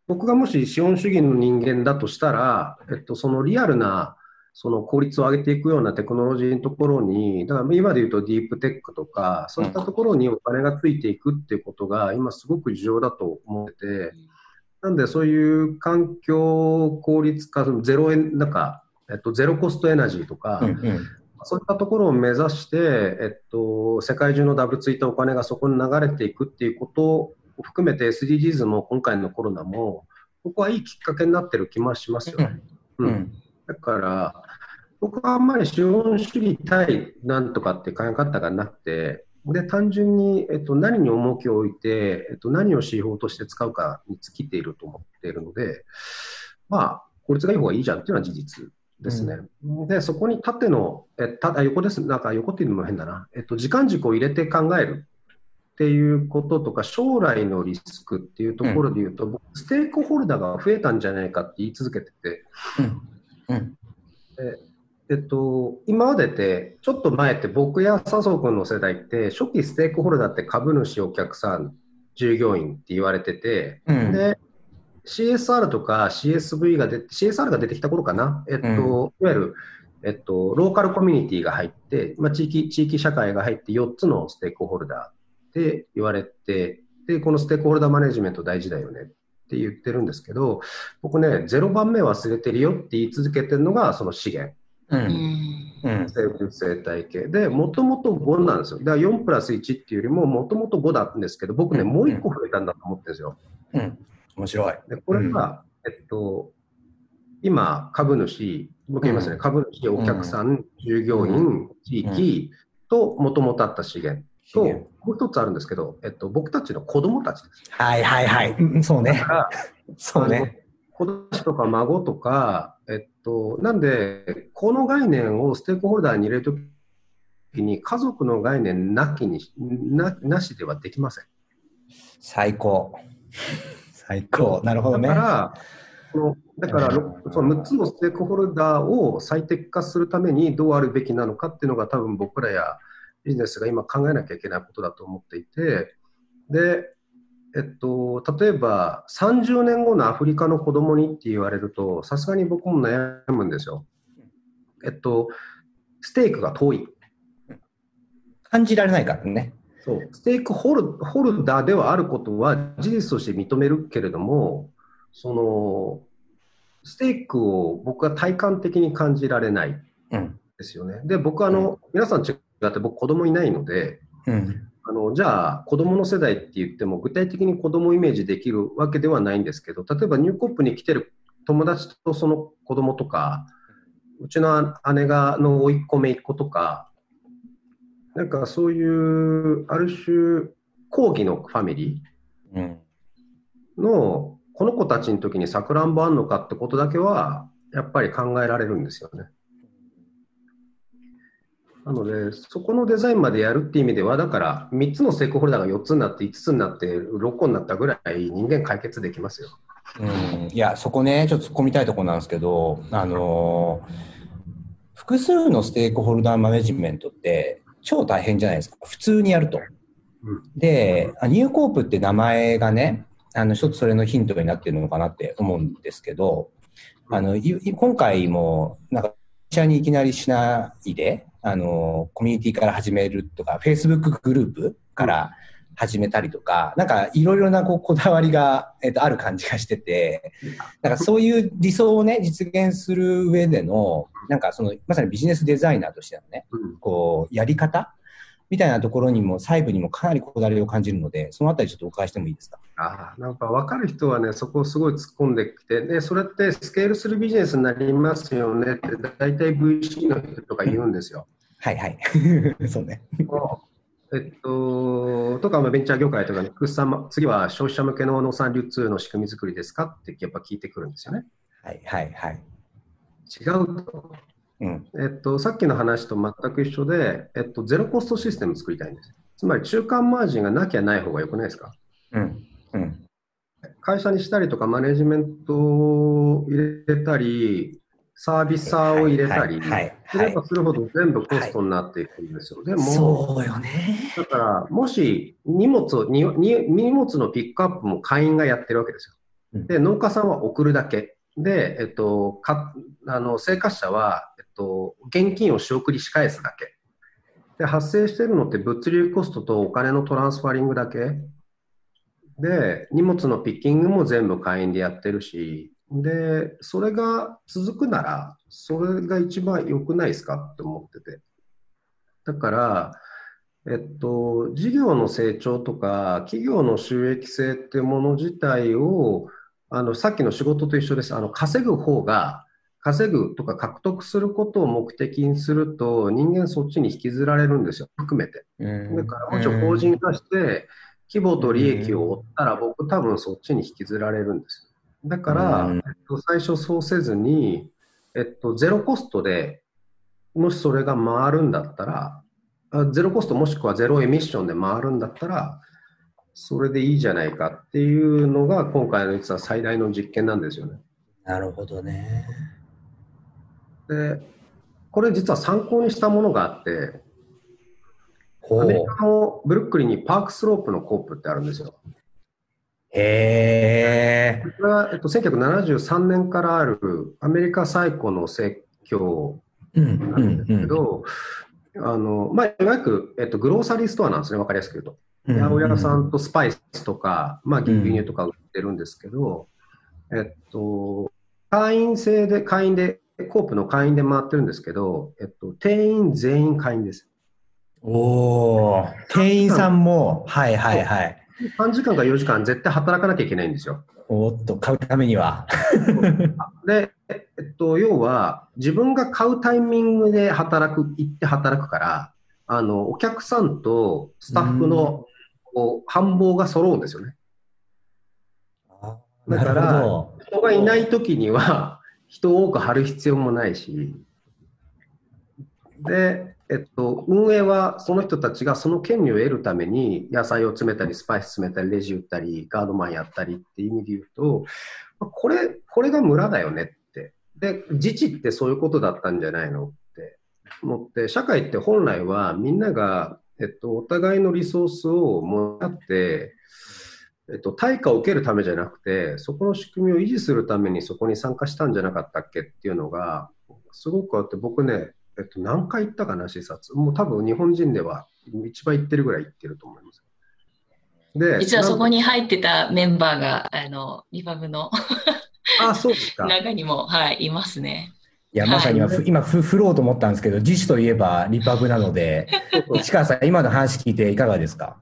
僕がもし資本主義の人間だとしたら、えっと、そのリアルなその効率を上げていくようなテクノロジーのところに、だから今で言うとディープテックとか、そういったところにお金がついていくっていうことが今すごく重要だと思ってて、なんでそういう環境効率化、ゼロ円、なんか、えっと、ゼロコストエナジーとか、うんうん、そういったところを目指して、えっと、世界中のダブついたお金がそこに流れていくっていうことを含めて SDGs も今回のコロナも、ここはいいきっかけになってる気もしますよね。うん、うん。だから、僕はあんまり資本主義対なんとかって考え方がなくて、で単純に、えっと、何に重きを置いて、えっと、何を指標として使うかに尽きていると思っているので、まあ、効率がいい方がいいじゃんっていうのは事実ですね。うん、で、そこに縦の、えた横です、なんか横っていうのも変だな、えっと、時間軸を入れて考えるっていうこととか、将来のリスクっていうところで言うと、うん、ステークホルダーが増えたんじゃないかって言い続けてて、うん。うん、でえっと、今までって、ちょっと前って僕や笹生君の世代って、初期ステークホルダーって株主、お客さん、従業員って言われてて、うん、で、CSR とか CSV が出て、CSR が出てきた頃かな、えっと、うん、いわゆる、えっと、ローカルコミュニティが入って、まあ、地域、地域社会が入って4つのステークホルダーって言われて、で、このステークホルダーマネジメント大事だよねって言ってるんですけど、僕ね、0番目忘れてるよって言い続けてるのがその資源。うん、生物生態系で、もともと5なんですよ。だから4プラス1っていうよりも、もともと5だったんですけど、僕ね、もう1個増えたんだと思ってるんですよ。うん、面白い。でこれが、えっと、今、株主、僕言いますね、株主、お客さん、従業員、地域と、もともとあった資源と、もう一つあるんですけど、えっと、僕たちの子供たちです。はいはいはい。そうね。そうね。子供とか孫とか、えっと、なんで、この概念をステークホルダーに入れるときに、家族の概念なきにななしではできません。最高。最高。なるほどね。だから、そのだから、その6つのステークホルダーを最適化するためにどうあるべきなのかっていうのが多分僕らやビジネスが今考えなきゃいけないことだと思っていて、で、えっと、例えば30年後のアフリカの子供にって言われると、さすがに僕も悩むんですよ。えっと、ステークが遠い。感じられないからね。そう。ステークホルホルダーではあることは事実として認めるけれども、その、ステークを僕は体感的に感じられないですよね。うん、で、僕あの、うん、皆さん違って僕子供いないので、うん、あのじゃあ子供の世代って言っても具体的に子供イメージできるわけではないんですけど例えばニューコップに来てる友達とその子供とかうちの姉がの甥っ子姪っ子とかなんかそういうある種講義のファミリーのこの子たちの時にさくらんぼあんのかってことだけはやっぱり考えられるんですよね。なので、そこのデザインまでやるっていう意味では、だから3つのステークホルダーが4つになって、5つになって、6個になったぐらい人間解決できますよ。うん、いや、そこね、ちょっと突っ込みたいところなんですけど、あのー、複数のステークホルダーマネジメントって超大変じゃないですか。普通にやると。うん、で、ニューコープって名前がね、あの、一つそれのヒントになってるのかなって思うんですけど、あの、今回も、なんか、社にいきなりしないで、あの、コミュニティから始めるとか、Facebook グループから始めたりとか、なんかいろいろなこうこだわりが、えっと、ある感じがしてて、なんかそういう理想をね、実現する上での、なんかその、まさにビジネスデザイナーとしてのね、こう、やり方みたいなところにも、細部にもかなりこだわりを感じるので、そのあたりちょっとお伺いしてもいいですか？あなんか分かる人はね、そこをすごい突っ込んできて、で、それってスケールするビジネスになりますよねって、大体 VC の人とか言うんですよ。はいはい。*laughs* そうね。えっと、とか、ベンチャー業界とかに、次は消費者向けの農産流通の仕組み作りですかってやっぱ聞いてくるんですよね。はいはいはい。違うと。うん、えっと、さっきの話と全く一緒で、えっと、ゼロコストシステム作りたいんです。つまり中間マージンがなきゃない方がよくないですか、うんうん、会社にしたりとか、マネジメントを入れたり、サービスサーを入れたり、すればするほど全部コストになっていくんですよ。でも、そうよね。だから、もし荷物をに荷物のピックアップも会員がやってるわけですよ。で、農家さんは送るだけ。で、えっと、かあの生活者は、と、現金を仕送りし返すだけ。で、発生してるのって物流コストとお金のトランスファリングだけ。で、荷物のピッキングも全部会員でやってるし、で、それが続くなら、それが一番良くないですかって思ってて。だから、えっと、事業の成長とか、企業の収益性ってもの自体を、あの、さっきの仕事と一緒です。あの、稼ぐ方が、稼ぐとか獲得することを目的にすると、人間そっちに引きずられるんですよ、含めて。だから、もちろん法人化して、規模と利益を追ったら、僕多分そっちに引きずられるんですよ。だから、えっと、最初そうせずに、えっと、ゼロコストでもしそれが回るんだったら、ゼロコストもしくはゼロエミッションで回るんだったら、それでいいじゃないかっていうのが今回の実は最大の実験なんですよね。なるほどね。で、これ実は参考にしたものがあって、アメリカのブルックリンにパークスロープのコープってあるんですよ。へこれは、えっと、1973年からあるアメリカ最古の説教なんですけど、あのまあ、いわゆる、えっと、グローサリーストアなんですね、わかりやすく言うと。八百屋さんとスパイスとか、まあ、牛乳とか売ってるんですけど、えっと、会員制で、会員で、コープの会員で回ってるんですけど、えっと、店員全員会員です。おー、店員さんも、はいはいはい。3時間か4時間絶対働かなきゃいけないんですよ。おっと、買うためには。で、えっと、要は、自分が買うタイミングで働く、行って働くから、あの、お客さんとスタッフの、こう、繁忙が揃うんですよね。だから、人がいない時には、人を多く貼る必要もないし、で、えっと、運営はその人たちがその権利を得るために野菜を詰めたり、スパイス詰めたり、レジ打ったり、ガードマンやったりっていう意味で言うと、これ、これが村だよねって。で、自治ってそういうことだったんじゃないのって思って、社会って本来はみんなが、えっと、お互いのリソースをもらって、えっと、対価を受けるためじゃなくて、そこの仕組みを維持するためにそこに参加したんじゃなかったっけっていうのが、すごくあって、僕ね、えっと、何回行ったかな、視察。もう多分日本人では一番行ってるぐらい行ってると思います。で、実はそこに入ってたメンバーが、あの、リバブのあ、そうですか。*laughs* 中にも、はい、いますね。いや、まさに今、はい、今ふ、振ろうと思ったんですけど、自主といえばリパブなので、市川さん、今の話聞いていかがですか？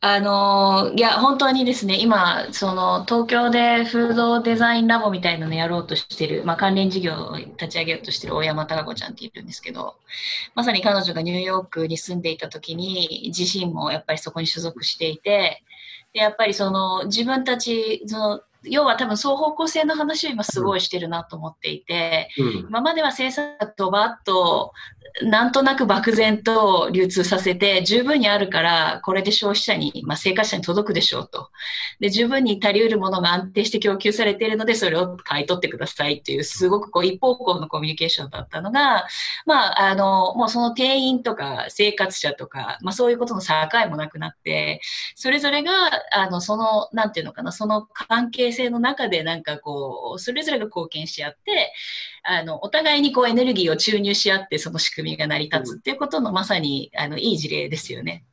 あのいや、本当にですね、今、その、東京でフードデザインラボみたいなのやろうとしてる、まあ、関連事業を立ち上げようとしてる大山貴子ちゃんっているんですけど、まさに彼女がニューヨークに住んでいた時に、自身もやっぱりそこに所属していて、で、やっぱりその、自分たち、その、要は多分双方向性の話を今すごいしてるなと思っていて、うん、今までは生産者とバッとなんとなく漠然と流通させて、十分にあるから、これで消費者に、まあ、生活者に届くでしょうと。で、十分に足りうるものが安定して供給されているので、それを買い取ってくださいっていう、すごくこう一方向のコミュニケーションだったのが、まあ、あの、もうその店員とか生活者とか、まあそういうことの境もなくなって、それぞれが、あの、その、なんていうのかな、その関係性の中でなんかこう、それぞれが貢献し合って、あの、お互いにこうエネルギーを注入し合って、その仕組みが成り立つっていうことのまさに、あの、いい事例ですよね。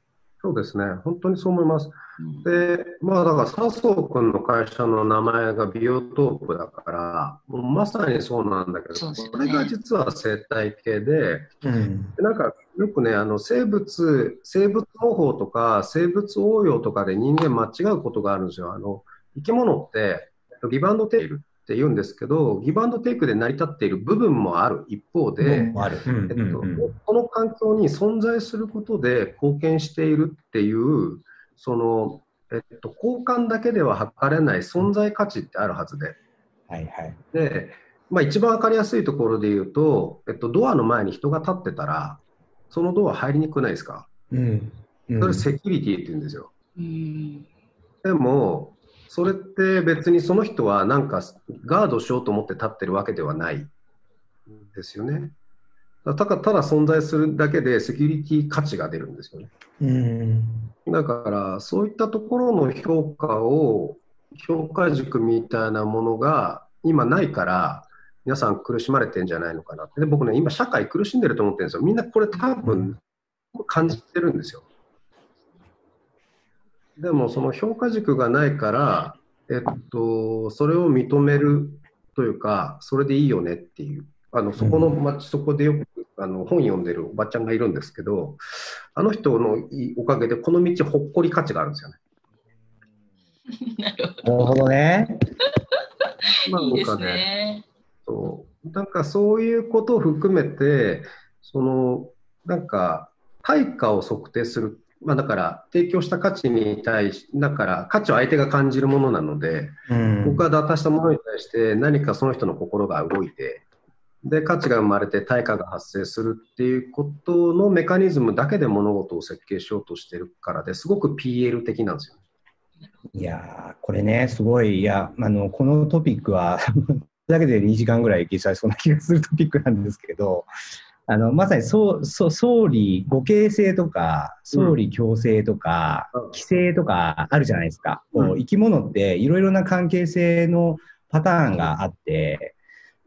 そうですね。本当にそう思います。うん、で、まあだから笹生君の会社の名前がビオトープだから、もうまさにそうなんだけど、ね、これが実は生態系で、うん、なんかよくね、あの生物、生物方法とか生物応用とかで人間間違うことがあるんですよ。あの生き物ってリバウンドテールって言うんですけど、ギブアンドテイクで成り立っている部分もある一方で、この環境に存在することで貢献しているっていう、その、えっと、交換だけでは測れない存在価値ってあるはずで。はいはい。で、まあ、一番わかりやすいところで言うと、えっと、ドアの前に人が立ってたら、そのドア入りにくくないですか、うん、うん、それセキュリティって言うんですよ。うん、でも、それって別にその人はなんかガードしようと思って立ってるわけではないですよね。ただただ存在するだけでセキュリティ価値が出るんですよね。うんだからそういったところの評価を評価軸みたいなものが今ないから皆さん苦しまれてんじゃないのかなで僕ね今社会苦しんでると思ってるんですよみんなこれ多分感じてるんですよ。でもその評価軸がないから、えっと、それを認めるというか、それでいいよねっていう、あのそこの町、そこでよくあの本読んでるおばちゃんがいるんですけど、あの人のおかげでこの道ほっこり価値があるんですよね。なるほどね。*laughs* まあ、いいですね。そうなんかそういうことを含めて、そのなんか対価を測定するまあ、だから提供した価値に対しだから価値を相手が感じるものなので、うん、僕が渡したものに対して何かその人の心が動いてで価値が生まれて対価が発生するっていうことのメカニズムだけで物事を設計しようとしてるからですごく PL 的なんですよ。いやこれね、すごい、いや、あの、このトピックは *laughs* だけで2時間ぐらいいけちゃいそうな気がするトピックなんですけど、あの、まさにそう、そう、総理、互形性とか、総理共生とか、うん、規制とかあるじゃないですか。うん、こう生き物っていろいろな関係性のパターンがあって、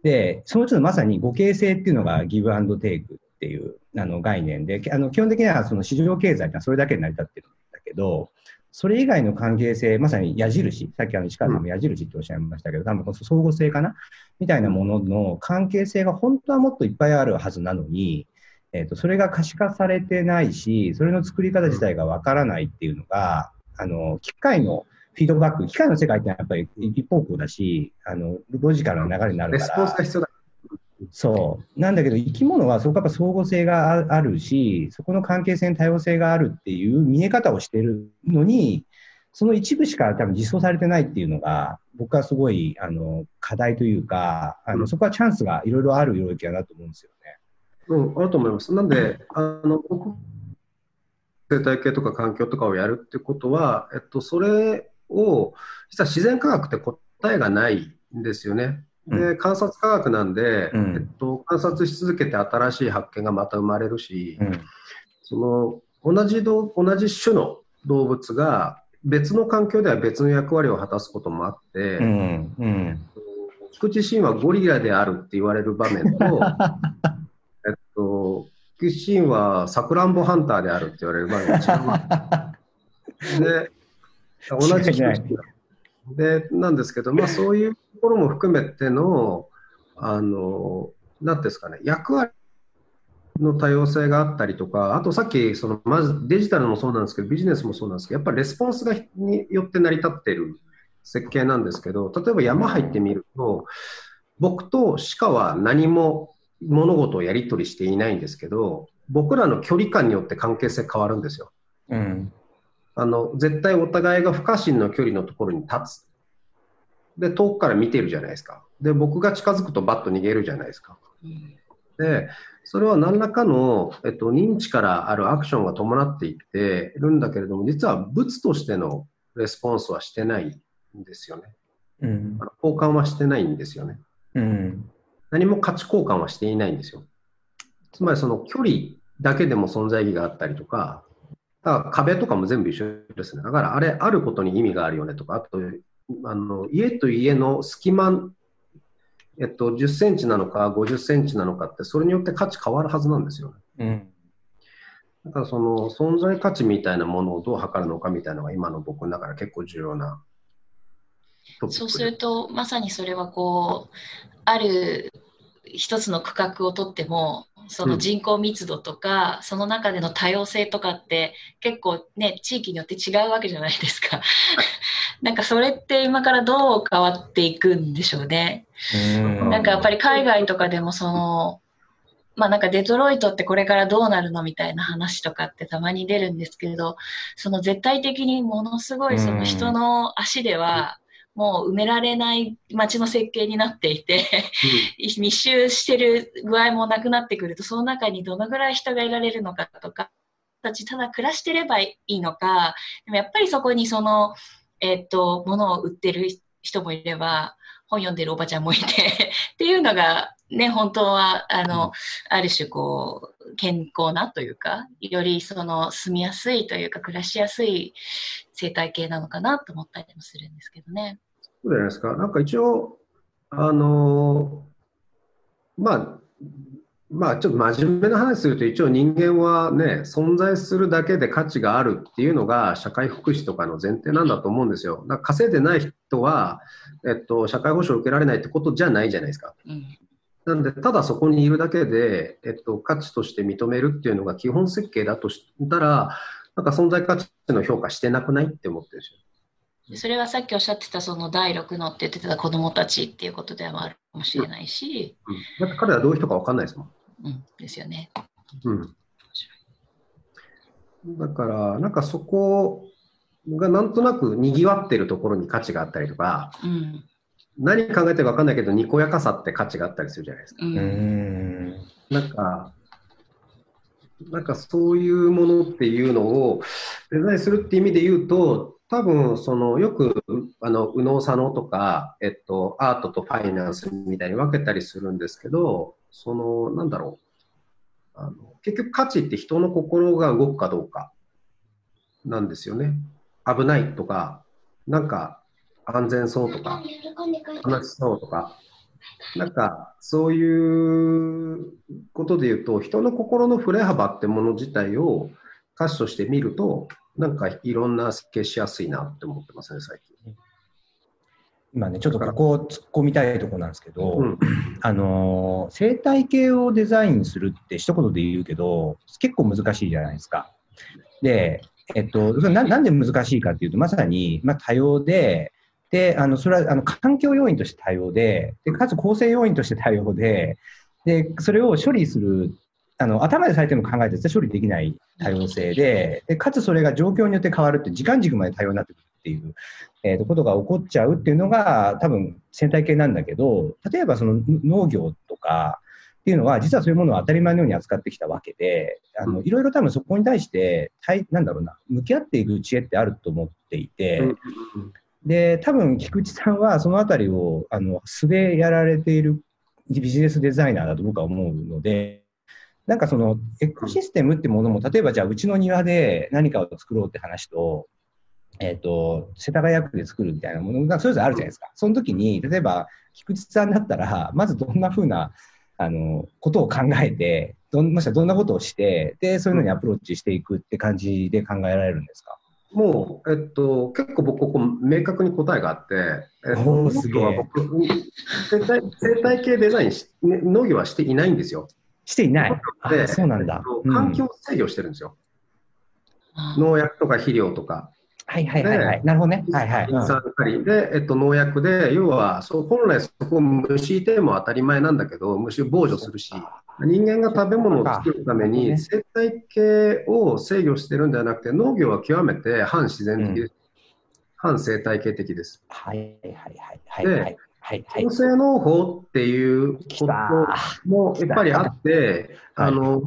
で、そのうちのまさに互形性っていうのがギブアンドテイクっていうあの概念で、あの基本的にはその市場経済ってそれだけに成り立ってるんだけど、それ以外の関係性、まさに矢印、さっきあの石川さんも矢印っておっしゃいましたけど、多分相互性かな？みたいなものの関係性が本当はもっといっぱいあるはずなのに、えーと、それが可視化されてないし、それの作り方自体がわからないっていうのが、あの機械のフィードバック、機械の世界ってやっぱり一方向だし、あのロジカルな流れになるから。レスポンスが必要だそう。なんだけど、生き物はそこやっぱ相互性があるし、そこの関係性に多様性があるっていう見え方をしてるのに、その一部しか多分実装されてないっていうのが、僕はすごいあの課題というか、あのそこはチャンスがいろいろある領域だなと思うんですよね。うん、あると思います。なんで、あの生態系とか環境とかをやるってことは、えっと、それを、実は自然科学って答えがないんですよね。で観察科学なんで、うん、えっと、観察し続けて新しい発見がまた生まれるし、うん、その同じ同じ種の動物が別の環境では別の役割を果たすこともあって、うん。うん、菊池神はゴリラであるって言われる場面と、*laughs* えっと、菊池神はさくらんぼハンターであるって言われる場面が違う。*laughs* で、同じ種でなんですけど、まあ、そういうところも含めての、あの、なんですかね、役割の多様性があったりとか、あとさっき、そのまずデジタルもそうなんですけど、ビジネスもそうなんですけど、やっぱりレスポンスがによって成り立っている設計なんですけど、例えば山入ってみると、僕と鹿は何も物事をやり取りしていないんですけど、僕らの距離感によって関係性変わるんですよ。うん、あの絶対お互いが不可侵の距離のところに立つ。で、遠くから見てるじゃないですか。で、僕が近づくとバッと逃げるじゃないですか。で、それは何らかの、えっと、認知からあるアクションが伴っていってるんだけれども、実は物としてのレスポンスはしてないんですよね。うん、交換はしてないんですよね。うん、何も価値交換はしていないんですよ。つまりその距離だけでも存在意義があったりとか、だから壁とかも全部一緒ですね。だからあれ、あることに意味があるよねとか、あと、あの家と家の隙間えっと、10センチなのか50センチなのかって、それによって価値変わるはずなんですよね。うん。だからその存在価値みたいなものをどう測るのかみたいなのが今の僕の中で結構重要なそうすると、まさにそれはこう、ある一つの区画をとっても、その人口密度とか、うん、その中での多様性とかって結構ね、地域によって違うわけじゃないですか。*laughs* なんかそれって今からどう変わっていくんでしょうね。うんなんかやっぱり海外とかでもその、まあなんかデトロイトってこれからどうなるのみたいな話とかってたまに出るんですけど、その絶対的にものすごいその人の足では、もう埋められない街の設計になっていて密集してる具合もなくなってくると、その中にどのぐらい人がいられるのかとか、たちただ暮らしてればいいのか、でもやっぱりそこにその、えっ、と、物を売ってる人もいれば、本読んでるおばちゃんもいて *laughs* っていうのが、ね、本当は、あの、ある種こう、健康なというか、よりその住みやすいというか、暮らしやすい生態系なのかなと思ったりもするんですけどね。そうじゃないですか。なんか一応、あのまあ、まあ、ちょっと真面目な話すると、一応人間はね、存在するだけで価値があるっていうのが社会福祉とかの前提なんだと思うんですよ。だから稼いでない人は、えっと、社会保障を受けられないってことじゃないじゃないですか。うん、なんで、ただそこにいるだけで、えっと、価値として認めるっていうのが基本設計だとしたら、なんか存在価値の評価してなくないって思ってるんですよ。それはさっきおっしゃってたその第6のって言ってた子供たちっていうことではあるかもしれないし、うん、だって彼はどういう人か分かんないですもん。うん、ですよね。うん。だから、なんかそこがなんとなく賑わってるところに価値があったりとか、うん、何考えてるか分かんないけど、にこやかさって価値があったりするじゃないですか。うん、なんか、なんかそういうものっていうのをデザインするって意味で言うと、多分、その、よく、あの、右脳左脳とか、えっと、アートとファイナンスみたいに分けたりするんですけど、その、なんだろう。あの結局価値って人の心が動くかどうかなんですよね。危ないとか、なんか安全そうとか、楽しそうとか、なんかそういうことで言うと、人の心の振れ幅ってもの自体を歌詞として見ると、なんかいろんな設計しやすいなって思ってますね、最近。今ね、ちょっとここを突っ込みたいところなんですけど、うん、あの、生態系をデザインするって一言で言うけど、結構難しいじゃないですか。で、えっと、ななんで難しいかっていうと、まさに、まあ、多様で、で、あの、それは、あの、環境要因として多様で、で、かつ構成要因として多様で、で、それを処理するあの頭でされても考えて処理できない多様性でで、かつそれが状況によって変わるって、時間軸まで多様になってくるっていう、えー、とことが起こっちゃうっていうのが、多分生態系なんだけど、例えばその農業とかっていうのは、実はそういうものを当たり前のように扱ってきたわけで、あのいろいろ多分そこに対して、なんだろうな、向き合っていく知恵ってあると思っていて、で、多分菊池さんはそのあたりをあの素でやられているビジネスデザイナーだと僕は思うので、なんかそのエコシステムってものも、例えばじゃあうちの庭で何かを作ろうって話と、えっ、ー、と、世田谷区で作るみたいなものがそれぞれあるじゃないですか。その時に、例えば菊池さんだったら、まずどんなふうな、あの、ことを考えて、どん、もしくはどんなことをして、で、そういうのにアプローチしていくって感じで考えられるんですか？もう、えっと、結構僕、ここ明確に答えがあって、えっと、すげ僕生態、生態系デザインし、農業はしていないんですよ。していない。あそうなんだ。環境制御してるんですよ。うん、農薬とか肥料とか。はいはいはい、はい。なるほどね。はいはい。うん、で、えっと、農薬で、要は、そう本来そこ虫いても当たり前なんだけど、虫を防除するし、人間が食べ物を作るために生態系を制御してるんじゃなくて、農業は極めて反自然的です。うん、反生態系的です。はいはいはいはい、はい。はいはい、構成農法っていうこともやっぱりあって、あの、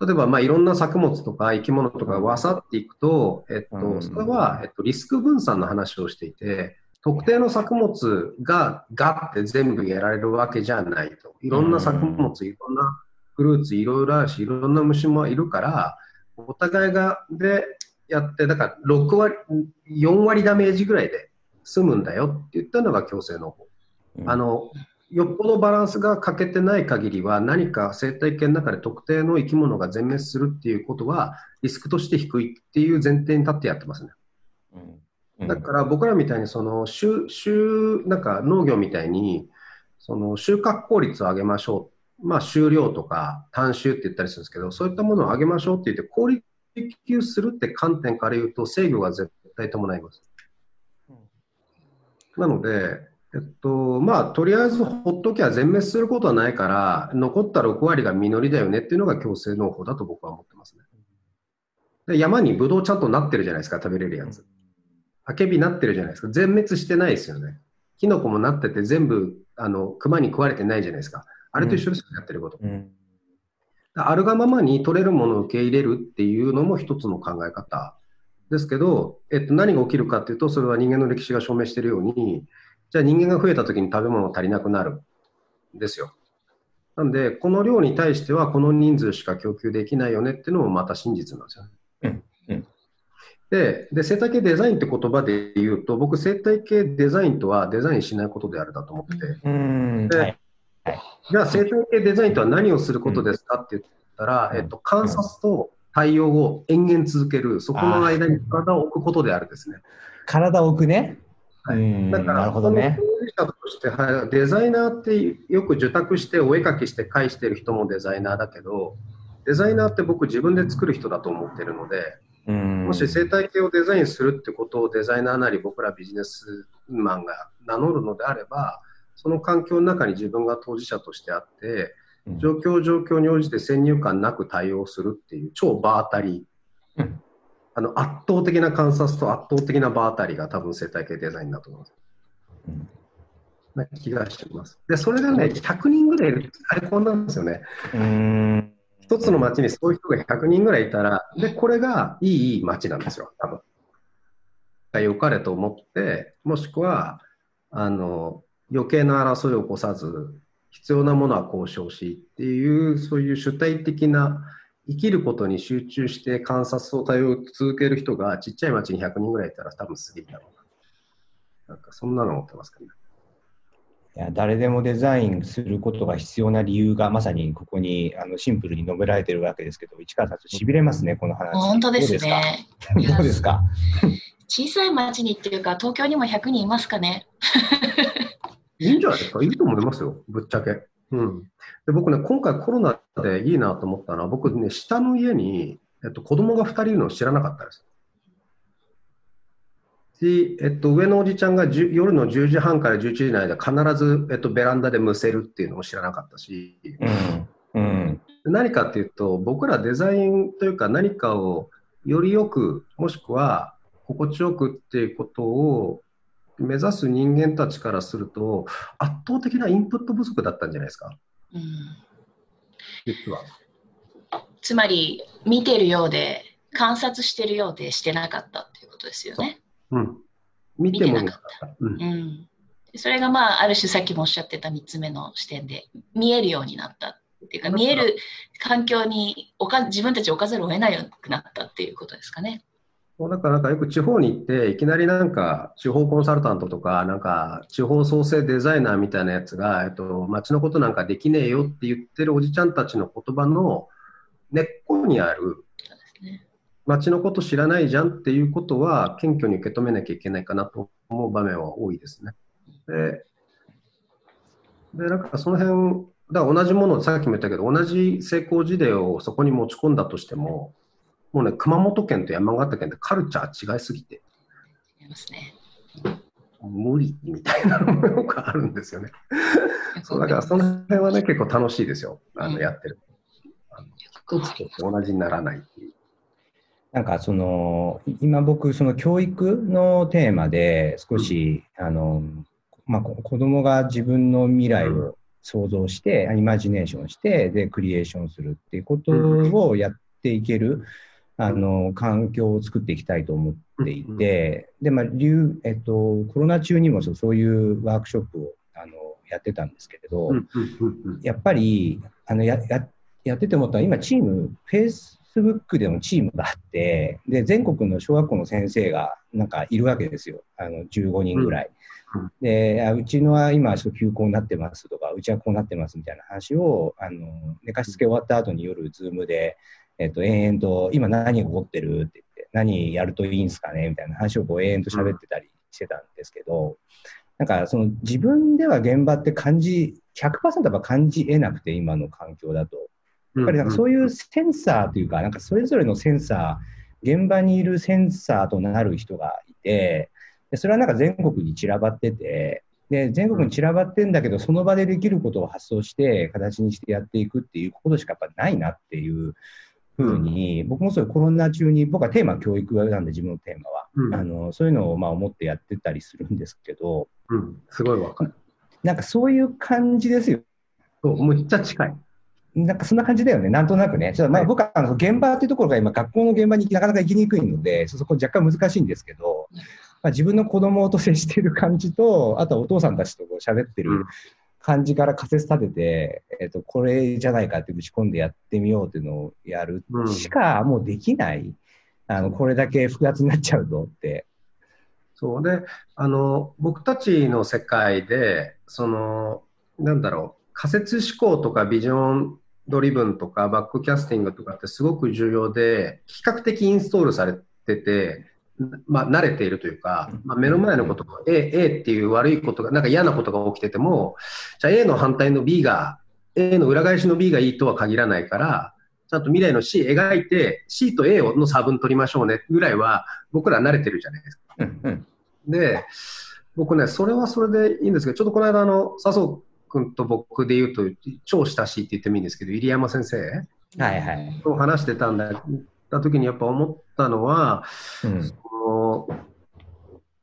例えば、まあ、いろんな作物とか生き物とかがわさっていくと、えっと、それは、えっと、リスク分散の話をしていて、特定の作物がガッて全部やられるわけじゃないと。いろんな作物、いろんなフルーツいろいろあるし、いろんな虫もいるから、お互いがでやって、だから6割、4割ダメージぐらいで済むんだよって言ったのが強制農法。あのよっぽどバランスが欠けてない限りは何か生態系の中で特定の生き物が全滅するっていうことはリスクとして低いっていう前提に立ってやってますね。だから僕らみたいにその収収なんか農業みたいにその収穫効率を上げましょう、まあ、収量とか単収って言ったりするんですけどそういったものを上げましょうって言って効率給するって観点から言うと制御が絶対伴います。なのでえっと、まあ、とりあえずほっときゃ全滅することはないから、残った6割が実りだよねっていうのが強制農法だと僕は思ってますね。で山にブドウちゃんとなってるじゃないですか、食べれるやつ。あけびなってるじゃないですか。全滅してないですよね。キノコもなってて全部、あの、熊に食われてないじゃないですか。あれと一緒ですよ、うん、やってること。うん、あるがままに取れるものを受け入れるっていうのも一つの考え方ですけど、えっと、何が起きるかっていうと、それは人間の歴史が証明しているように、じゃあ人間が増えた時に食べ物足りなくなるんですよ。なんで、この量に対してはこの人数しか供給できないよねっていうのもまた真実なんですよね。うんうん、でで、生態系デザインって言葉で言うと、僕、生態系デザインとはデザインしないことであるだと思ってて、で、はい、じゃあ生態系デザインとは何をすることですかって言ったら、えっと、観察と対応を延々続ける、そこの間に体を置くことであるですね。体を置くね。はい、だから、当事者として、はい、デザイナーってよく受託してお絵かきして返してる人もデザイナーだけど、デザイナーって僕自分で作る人だと思ってるので、もし生態系をデザインするってことをデザイナーなり僕らビジネスマンが名乗るのであれば、その環境の中に自分が当事者としてあって、状況状況に応じて先入観なく対応するっていう超場当たりあの圧倒的な観察と圧倒的な場当たりが多分生態系デザインだと思います。な気がします。で、それがね、100人ぐらいいる最高なんですよね。うん一つの町にそういう人が100人ぐらいいたら、で、これがいい街なんですよ、多分。が良かれと思って、もしくは、あの、余計な争いを起こさず、必要なものは交渉しっていう、そういう主体的な生きることに集中して観察を対応続ける人がちっちゃい町に100人ぐらいいたら多分すげえだろうな。なんかそんなの思ってますけどね。いや誰でもデザインすることが必要な理由がまさにここにあのシンプルに述べられてるわけですけど、市川さん、しびれますね、この話。本当ですね。どうですか？小さい町にっていうか、東京にも100人いますかね？*laughs* いいんじゃないですか、いいと思いますよ、ぶっちゃけ。うん、で僕ね、今回コロナでいいなと思ったのは、僕ね、下の家に、えっと、子供が2人いるのを知らなかったです。し、えっと、上のおじちゃんが夜の10時半から11時の間、必ず、えっと、ベランダでむせるっていうのも知らなかったし、うん、うん、何かっていうと、僕らデザインというか何かをよりよく、もしくは心地よくっていうことを目指す人間たちからすると、圧倒的なインプット不足だったんじゃないですか？うん、実は。つまり、見てるようで、観察してるようでしてなかったっていうことですよね。うん。見てもなかった。うん、うん、それがまあ、ある種さっきもおっしゃってた3つ目の視点で、見えるようになったっていうか、見える環境におか自分たち置かざるを得ないくなったっていうことですかね。だからなんかよく地方に行って、いきなりなんか地方コンサルタントとか、なんか地方創生デザイナーみたいなやつが、えっと、街のことなんかできねえよって言ってるおじちゃんたちの言葉の根っこにある、街のこと知らないじゃんっていうことは、謙虚に受け止めなきゃいけないかなと思う場面は多いですね。で、でなんかその辺、だから同じもの、さっきも言ったけど、同じ成功事例をそこに持ち込んだとしても、もうね、熊本県と山形県ってカルチャー違いすぎて。ますね。無理みたいなのがあるんですよね。そうだからその辺はね、結構楽しいですよ。あの、やってる。一つと同じにならないっていう。なんかその今僕その教育のテーマで少し、うん、あのまあ、子供が自分の未来を想像して、うん、イマジネーションしてでクリエーションするっていうことをやっていける、あの、環境を作っていきたいと思っていて、で、まあ、えっと、コロナ中にもそういうワークショップを、あの、やってたんですけれど、やっぱり、あの、や、や、やってて思ったのは、今、チーム、フェイスブックでもチームがあって、で、全国の小学校の先生が、なんかいるわけですよ。あの、15人ぐらい。で、うちのは今、休校になってますとか、うちはこうなってますみたいな話を、あの、寝かしつけ終わった後に夜、ズームで、えっと、延々と、今何が起こってる？って言って、何やるといいんですかね？みたいな話をこう延々と喋ってたりしてたんですけど、なんかその自分では現場って感じ、100%は感じ得なくて、今の環境だと。やっぱりなんかそういうセンサーというか、なんかそれぞれのセンサー、現場にいるセンサーとなる人がいて、でそれはなんか全国に散らばってて、で全国に散らばってんだけど、その場でできることを発想して、形にしてやっていくっていうことしかやっぱないなっていうふうに、僕もそういうコロナ中に、僕はテーマは教育なんで、自分のテーマは。うん、あのそういうのをまあ思ってやってたりするんですけど、うん、すごいわかる。なんかそういう感じですよ。そう、めっちゃ近い。なんかそんな感じだよね、なんとなくね。ちょっとまあ僕はあの現場っていうところが今、学校の現場になかなか行きにくいので、そこ若干難しいんですけど、まあ、自分の子供と接している感じと、あとはお父さんたちとこう喋ってる感じから仮説立てて、えっ、ー、と、これじゃないかって打ち込んでやってみようっていうのをやるしかもうできない。あの、これだけ複雑になっちゃうとって。そうで、あの、僕たちの世界で、その、なんだろう、仮説思考とかビジョンドリブンとかバックキャスティングとかってすごく重要で、比較的インストールされてて、まあ、慣れているというか、まあ、目の前のことが A, A っていう悪いことが、なんか嫌なことが起きてても、じゃあ A の反対の B が、A の裏返しの B がいいとは限らないから、ちゃんと未来の C 描いて、C と A の差分取りましょうねぐらいは、僕ら慣れてるじゃないですか。で、僕ね、それはそれでいいんですけど、ちょっとこの間、あの、笹生君と僕で言うと、超親しいって言ってもいいんですけど、入山先生はいはい。と話してたんだ、た時にやっぱ思ったのは、うん、の、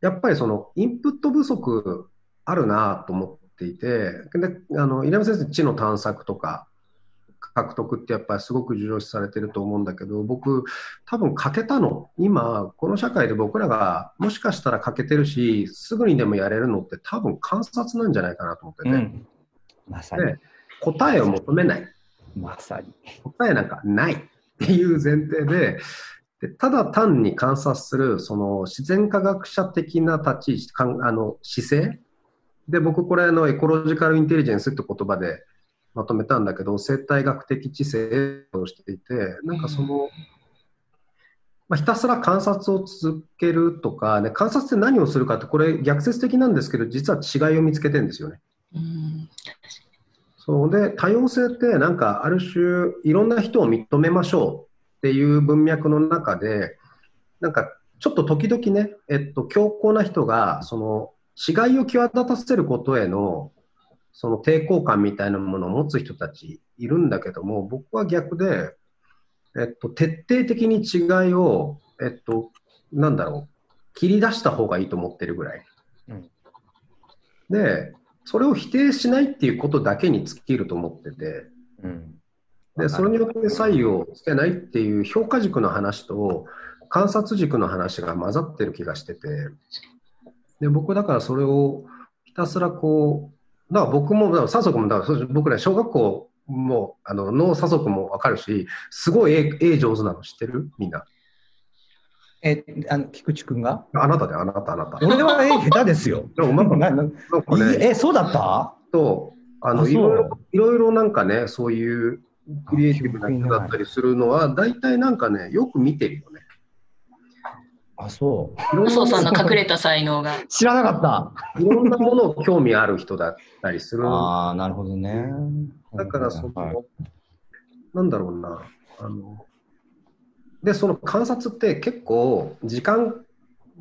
やっぱりそのインプット不足あるなと思っていて、で、あの、稲山先生、知の探索とか獲得ってやっぱりすごく重要視されてると思うんだけど、僕、多分欠けたの、今、この社会で僕らがもしかしたら欠けてるし、すぐにでもやれるのって多分観察なんじゃないかなと思ってて。うん、まさに。答えを求めない。まさに。答えなんかないっていう前提で、でただ単に観察する、その自然科学者的な立ち位置、かんあの姿勢。で、僕これのエコロジカルインテリジェンスって言葉でまとめたんだけど、生態学的知性をしていて、なんかその、まあ、ひたすら観察を続けるとか、ね、観察って何をするかって、これ逆説的なんですけど、実は違いを見つけてるんですよね。うん。そう。で多様性ってなんかある種いろんな人を認めましょうっていう文脈の中でなんかちょっと時々ね、えっと、強硬な人がその違いを際立たせることへのその抵抗感みたいなものを持つ人たちいるんだけども僕は逆で、えっと、徹底的に違いを、えっと、なんだろう切り出した方がいいと思ってるぐらい。うん、でそれを否定しないっていうことだけに尽きると思ってて、うん、でそれによって差異をつけないっていう評価軸の話と観察軸の話が混ざってる気がしてて。で僕だからそれをひたすらこうだから僕も佐足もだから僕ら小学校もあの脳佐足も分かるしすごい絵絵上手なの知ってる？みんな。え、あの、菊池君が？あなたで、あなた、あなた。俺は絵下手ですよ。*laughs* でも、なんか、なんかね、え、そうだった？と、あの、いろいろ、いろいろなんかね、そういうクリエイティブな人だったりするのは、大体なんかね、よく見てるよね。あ、そう。麻生さんの隠れた才能が。*laughs* 知らなかった。いろんなものを興味ある人だったりする。ああ、なるほどね。だから、その、はい、なんだろうな、あの、で、その観察って結構時間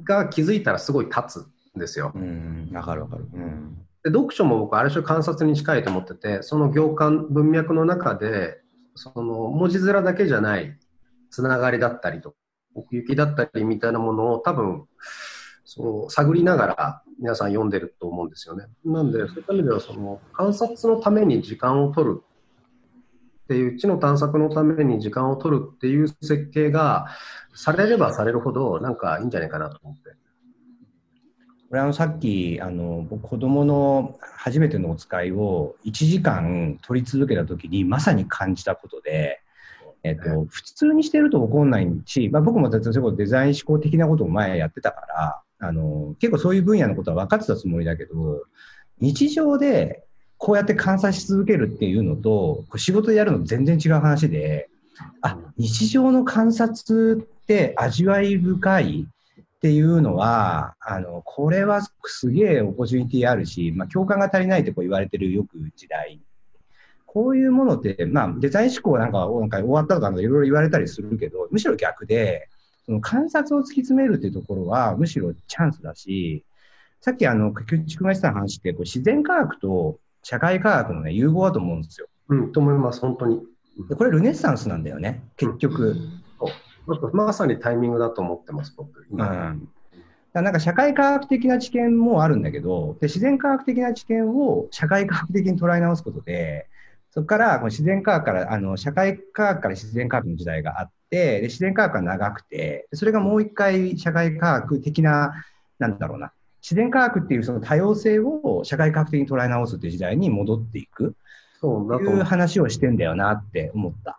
が気づいたらすごい経つんですよ。うん、わかるわかる。うん、で読書も僕ある種観察に近いと思ってて、その行間、文脈の中で、その文字面だけじゃないつながりだったりと奥行きだったりみたいなものを多分、そう探りながら皆さん読んでると思うんですよね。なんで、そういった意味ではその観察のために時間を取るっていう知の探索のために時間を取るっていう設計がされればされるほどなんかいいんじゃないかなと思って。これあのさっきあの僕子供の初めてのお使いを1時間取り続けた時にまさに感じたことで、えっと、普通にしてると起こんないし、まあ、僕も例えばデザイン思考的なことを前やってたからあの結構そういう分野のことは分かってたつもりだけど日常でこうやって観察し続けるっていうのと、仕事でやるの全然違う話で、あ、日常の観察って味わい深いっていうのは、あの、これはすげえオポチュニティあるし、まあ、共感が足りないってこう言われてるよく時代。こういうものって、まあ、デザイン思考なんかなんか終わったとかいろいろ言われたりするけど、むしろ逆で、その観察を突き詰めるっていうところは、むしろチャンスだし、さっきあの、菊池君がした話って、こう自然科学と社会科学のね、融合だと思うんですよ。うん、と思います、本当に。でこれルネッサンスなんだよね、結局。うん、まさにタイミングだと思ってます、僕。うん、なんか社会科学的な知見もあるんだけど、で自然科学的な知見を社会科学的に捉え直すことで、そこからこの自然科学から、あの社会科学から自然科学の時代があって、で自然科学が長くて、それがもう一回社会科学的な、なんだろうな、自然科学っていうその多様性を社会科学的に捉え直すっていう時代に戻っていくそういう話をしてんだよなって思った。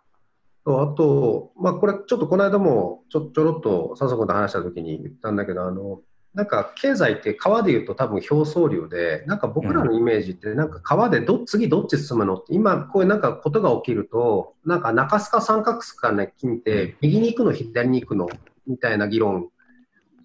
あと、まあ、これちょっとこの間もちょちょろっと笹子と話した時に言ったんだけどあのなんか経済って川でいうと多分表層流でなんか僕らのイメージってなんか川でど次どっち進むの？って今こういうなんかことが起きるとなんか中須か三角須かね聞いて右に行くの左に行くの？みたいな議論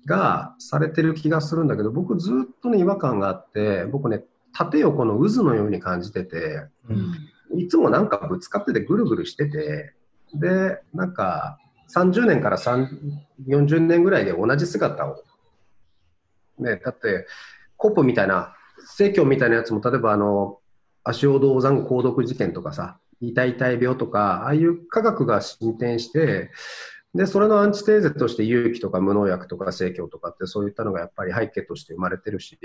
がされてる気がするんだけど、僕ずっとね、違和感があって、僕ね、縦横の渦のように感じてて、うん、いつもなんかぶつかっててぐるぐるしてて、で、なんか30年から40年ぐらいで同じ姿を、ね、だって、コップみたいな、生協みたいなやつも、例えばあの、足尾銅山鉱毒事件とかさ、痛い痛い病とか、ああいう科学が進展して、で、それのアンチテーゼとして勇気とか無農薬とか生協とかってそういったのがやっぱり背景として生まれてるし、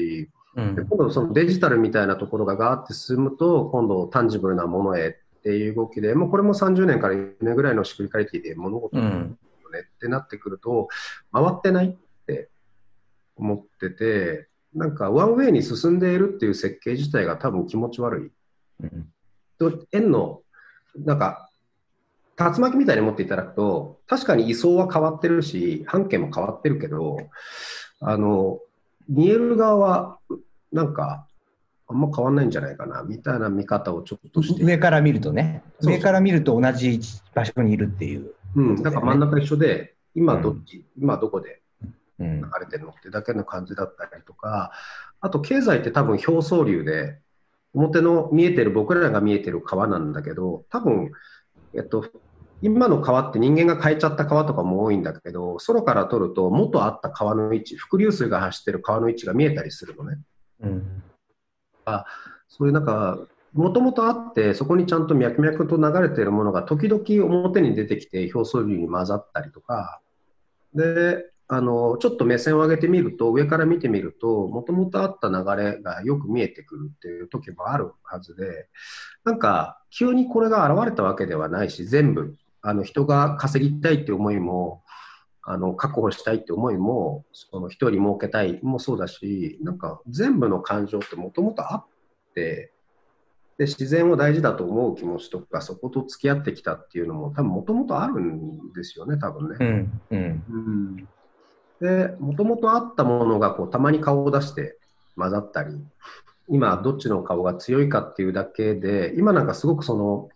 うん、で今度そのデジタルみたいなところがガーって進むと、今度タンジブルなものへっっていう動きで、もうこれも30年から4年ぐらいのシクリカリティで物事ねってなってくると、回ってないって思ってて、なんかワンウェイに進んでいるっていう設計自体が多分気持ち悪い。うん、と円の、なんか、竜巻みたいに持っていただくと、確かに位相は変わってるし、半径も変わってるけど、あの、見える側は、なんか、あんま変わんないんじゃないかな、みたいな見方をちょっとして。上から見るとね。上から見ると同じ場所にいるっていう、ね、うん、だから真ん中一緒で、今どっち、うん、今どこで流れてるのってだけの感じだったりとか、あと経済って多分表層流で、表の見えてる、僕らが見えてる川なんだけど、多分、えっと、今の川って人間が変えちゃった川とかも多いんだけど、空から撮ると元あった川の位置、伏流水が走ってる川の位置が見えたりするのね。うん、あそういうなんか、もともとあって、そこにちゃんと脈々と流れているものが時々表に出てきて表層流に混ざったりとか、で、あの、ちょっと目線を上げてみると、上から見てみると、もともとあった流れがよく見えてくるっていう時もあるはずで、なんか、急にこれが現れたわけではないし、全部、あの、人が稼ぎたいっていう思いも、あの、確保したいって思いも、その一人儲けたいもそうだし、なんか全部の感情ってもともとあって、で自然を大事だと思う気持ちとかそこと付き合ってきたっていうのも多分もともとあるんですよね多分ね。うんうんうんで、もともとあったものがこうたまに顔を出して混ざったり、今どっちの顔が強いかっていうだけで、今なんかすごくその、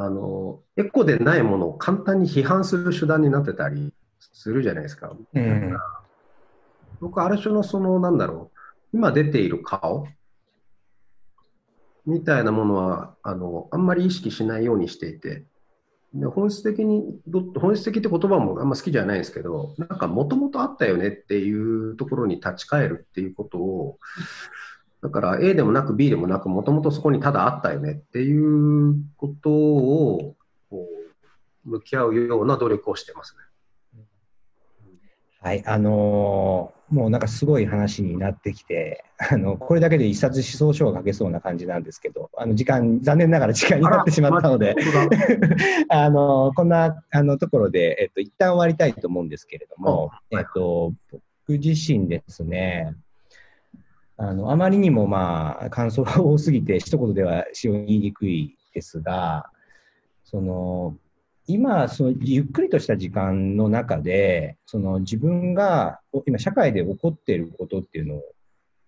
あの、エコでないものを簡単に批判する手段になってたりするじゃないですか。うん、僕、ある種のその、なんだろう、今出ている顔みたいなものは、あの、あんまり意識しないようにしていて、で本質的に、本質的って言葉もあんま好きじゃないんですけど、なんかもともとあったよねっていうところに立ち返るっていうことを、だから A でもなく B でもなく、もともとそこにただあったよねっていうことを、こう、向き合うような努力をしてますね。はい、あのーもうなんかすごい話になってきて、あの、これだけで一冊思想書を書けそうな感じなんですけど、あの、時間、残念ながら時間になってしまったので、あ *laughs* の、こんな、あの、ところで、えっと、一旦終わりたいと思うんですけれども、えっと、僕自身ですね、あの、あまりにもまあ、感想が多すぎて、一言ではし言いにくいですが、その、今、そのゆっくりとした時間の中で、その自分が今社会で起こっていることっていうのを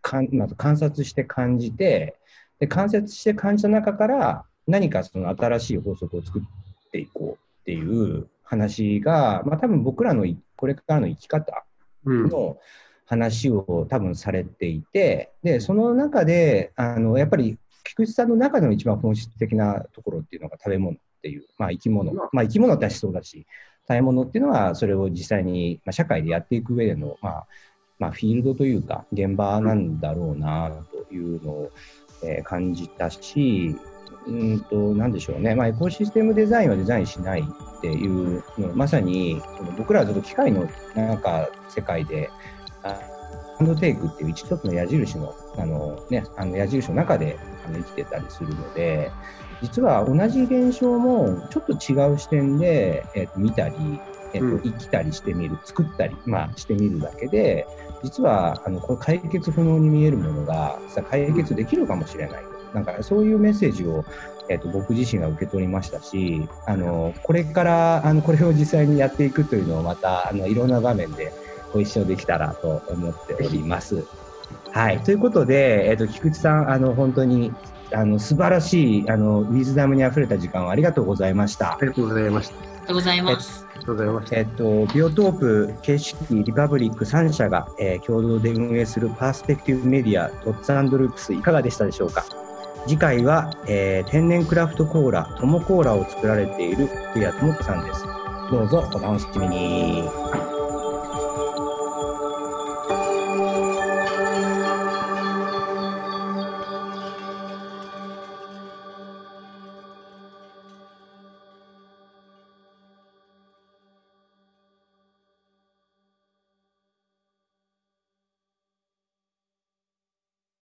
かん、まず観察して感じて、で観察して感じた中から何かその新しい法則を作っていこうっていう話が、まあ、多分僕らのこれからの生き方の話を多分されていて、でその中であのやっぱり菊池さんの中での一番本質的なところっていうのが食べ物っていう、まあ、生き物、まあ、生き物ってしそうだし、食べ物っていうのは、それを実際に、まあ、社会でやっていく上での、まあ、まあ、フィールドというか、現場なんだろうな、というのを、えー、感じたし、うんと、なんでしょうね。まあ、エコシステムデザインはデザインしないっていうの、まさに、僕らはずっと機械のなんか世界で、ハンドテイクっていう一つの矢印の、あのね、あの矢印の中で生きてたりするので、実は同じ現象もちょっと違う視点で、えー、と見たり、えーと生きたりしてみる、作ったり、まあ、してみるだけで、実はあのこれ解決不能に見えるものが実は解決できるかもしれない。なんかそういうメッセージを、えー、と僕自身が受け取りましたし、あのこれからあのこれを実際にやっていくというのをまたあのいろんな場面でご一緒できたらと思っております。はい。ということで、えっ、ー、と、菊池さん、あの、本当にあの素晴らしいあのウィズダムにあふれた時間をありがとうございました。ありがとうございました。ありがとうございます。えっと、ビオトープ、形式、リパブリック3社が、えー、共同で運営するパースペクティブメディア、トッツループス、いかがでしたでしょうか？次回は、えー、天然クラフトコーラ、トモコーラを作られている福谷智子さんです。どうぞお楽しみに。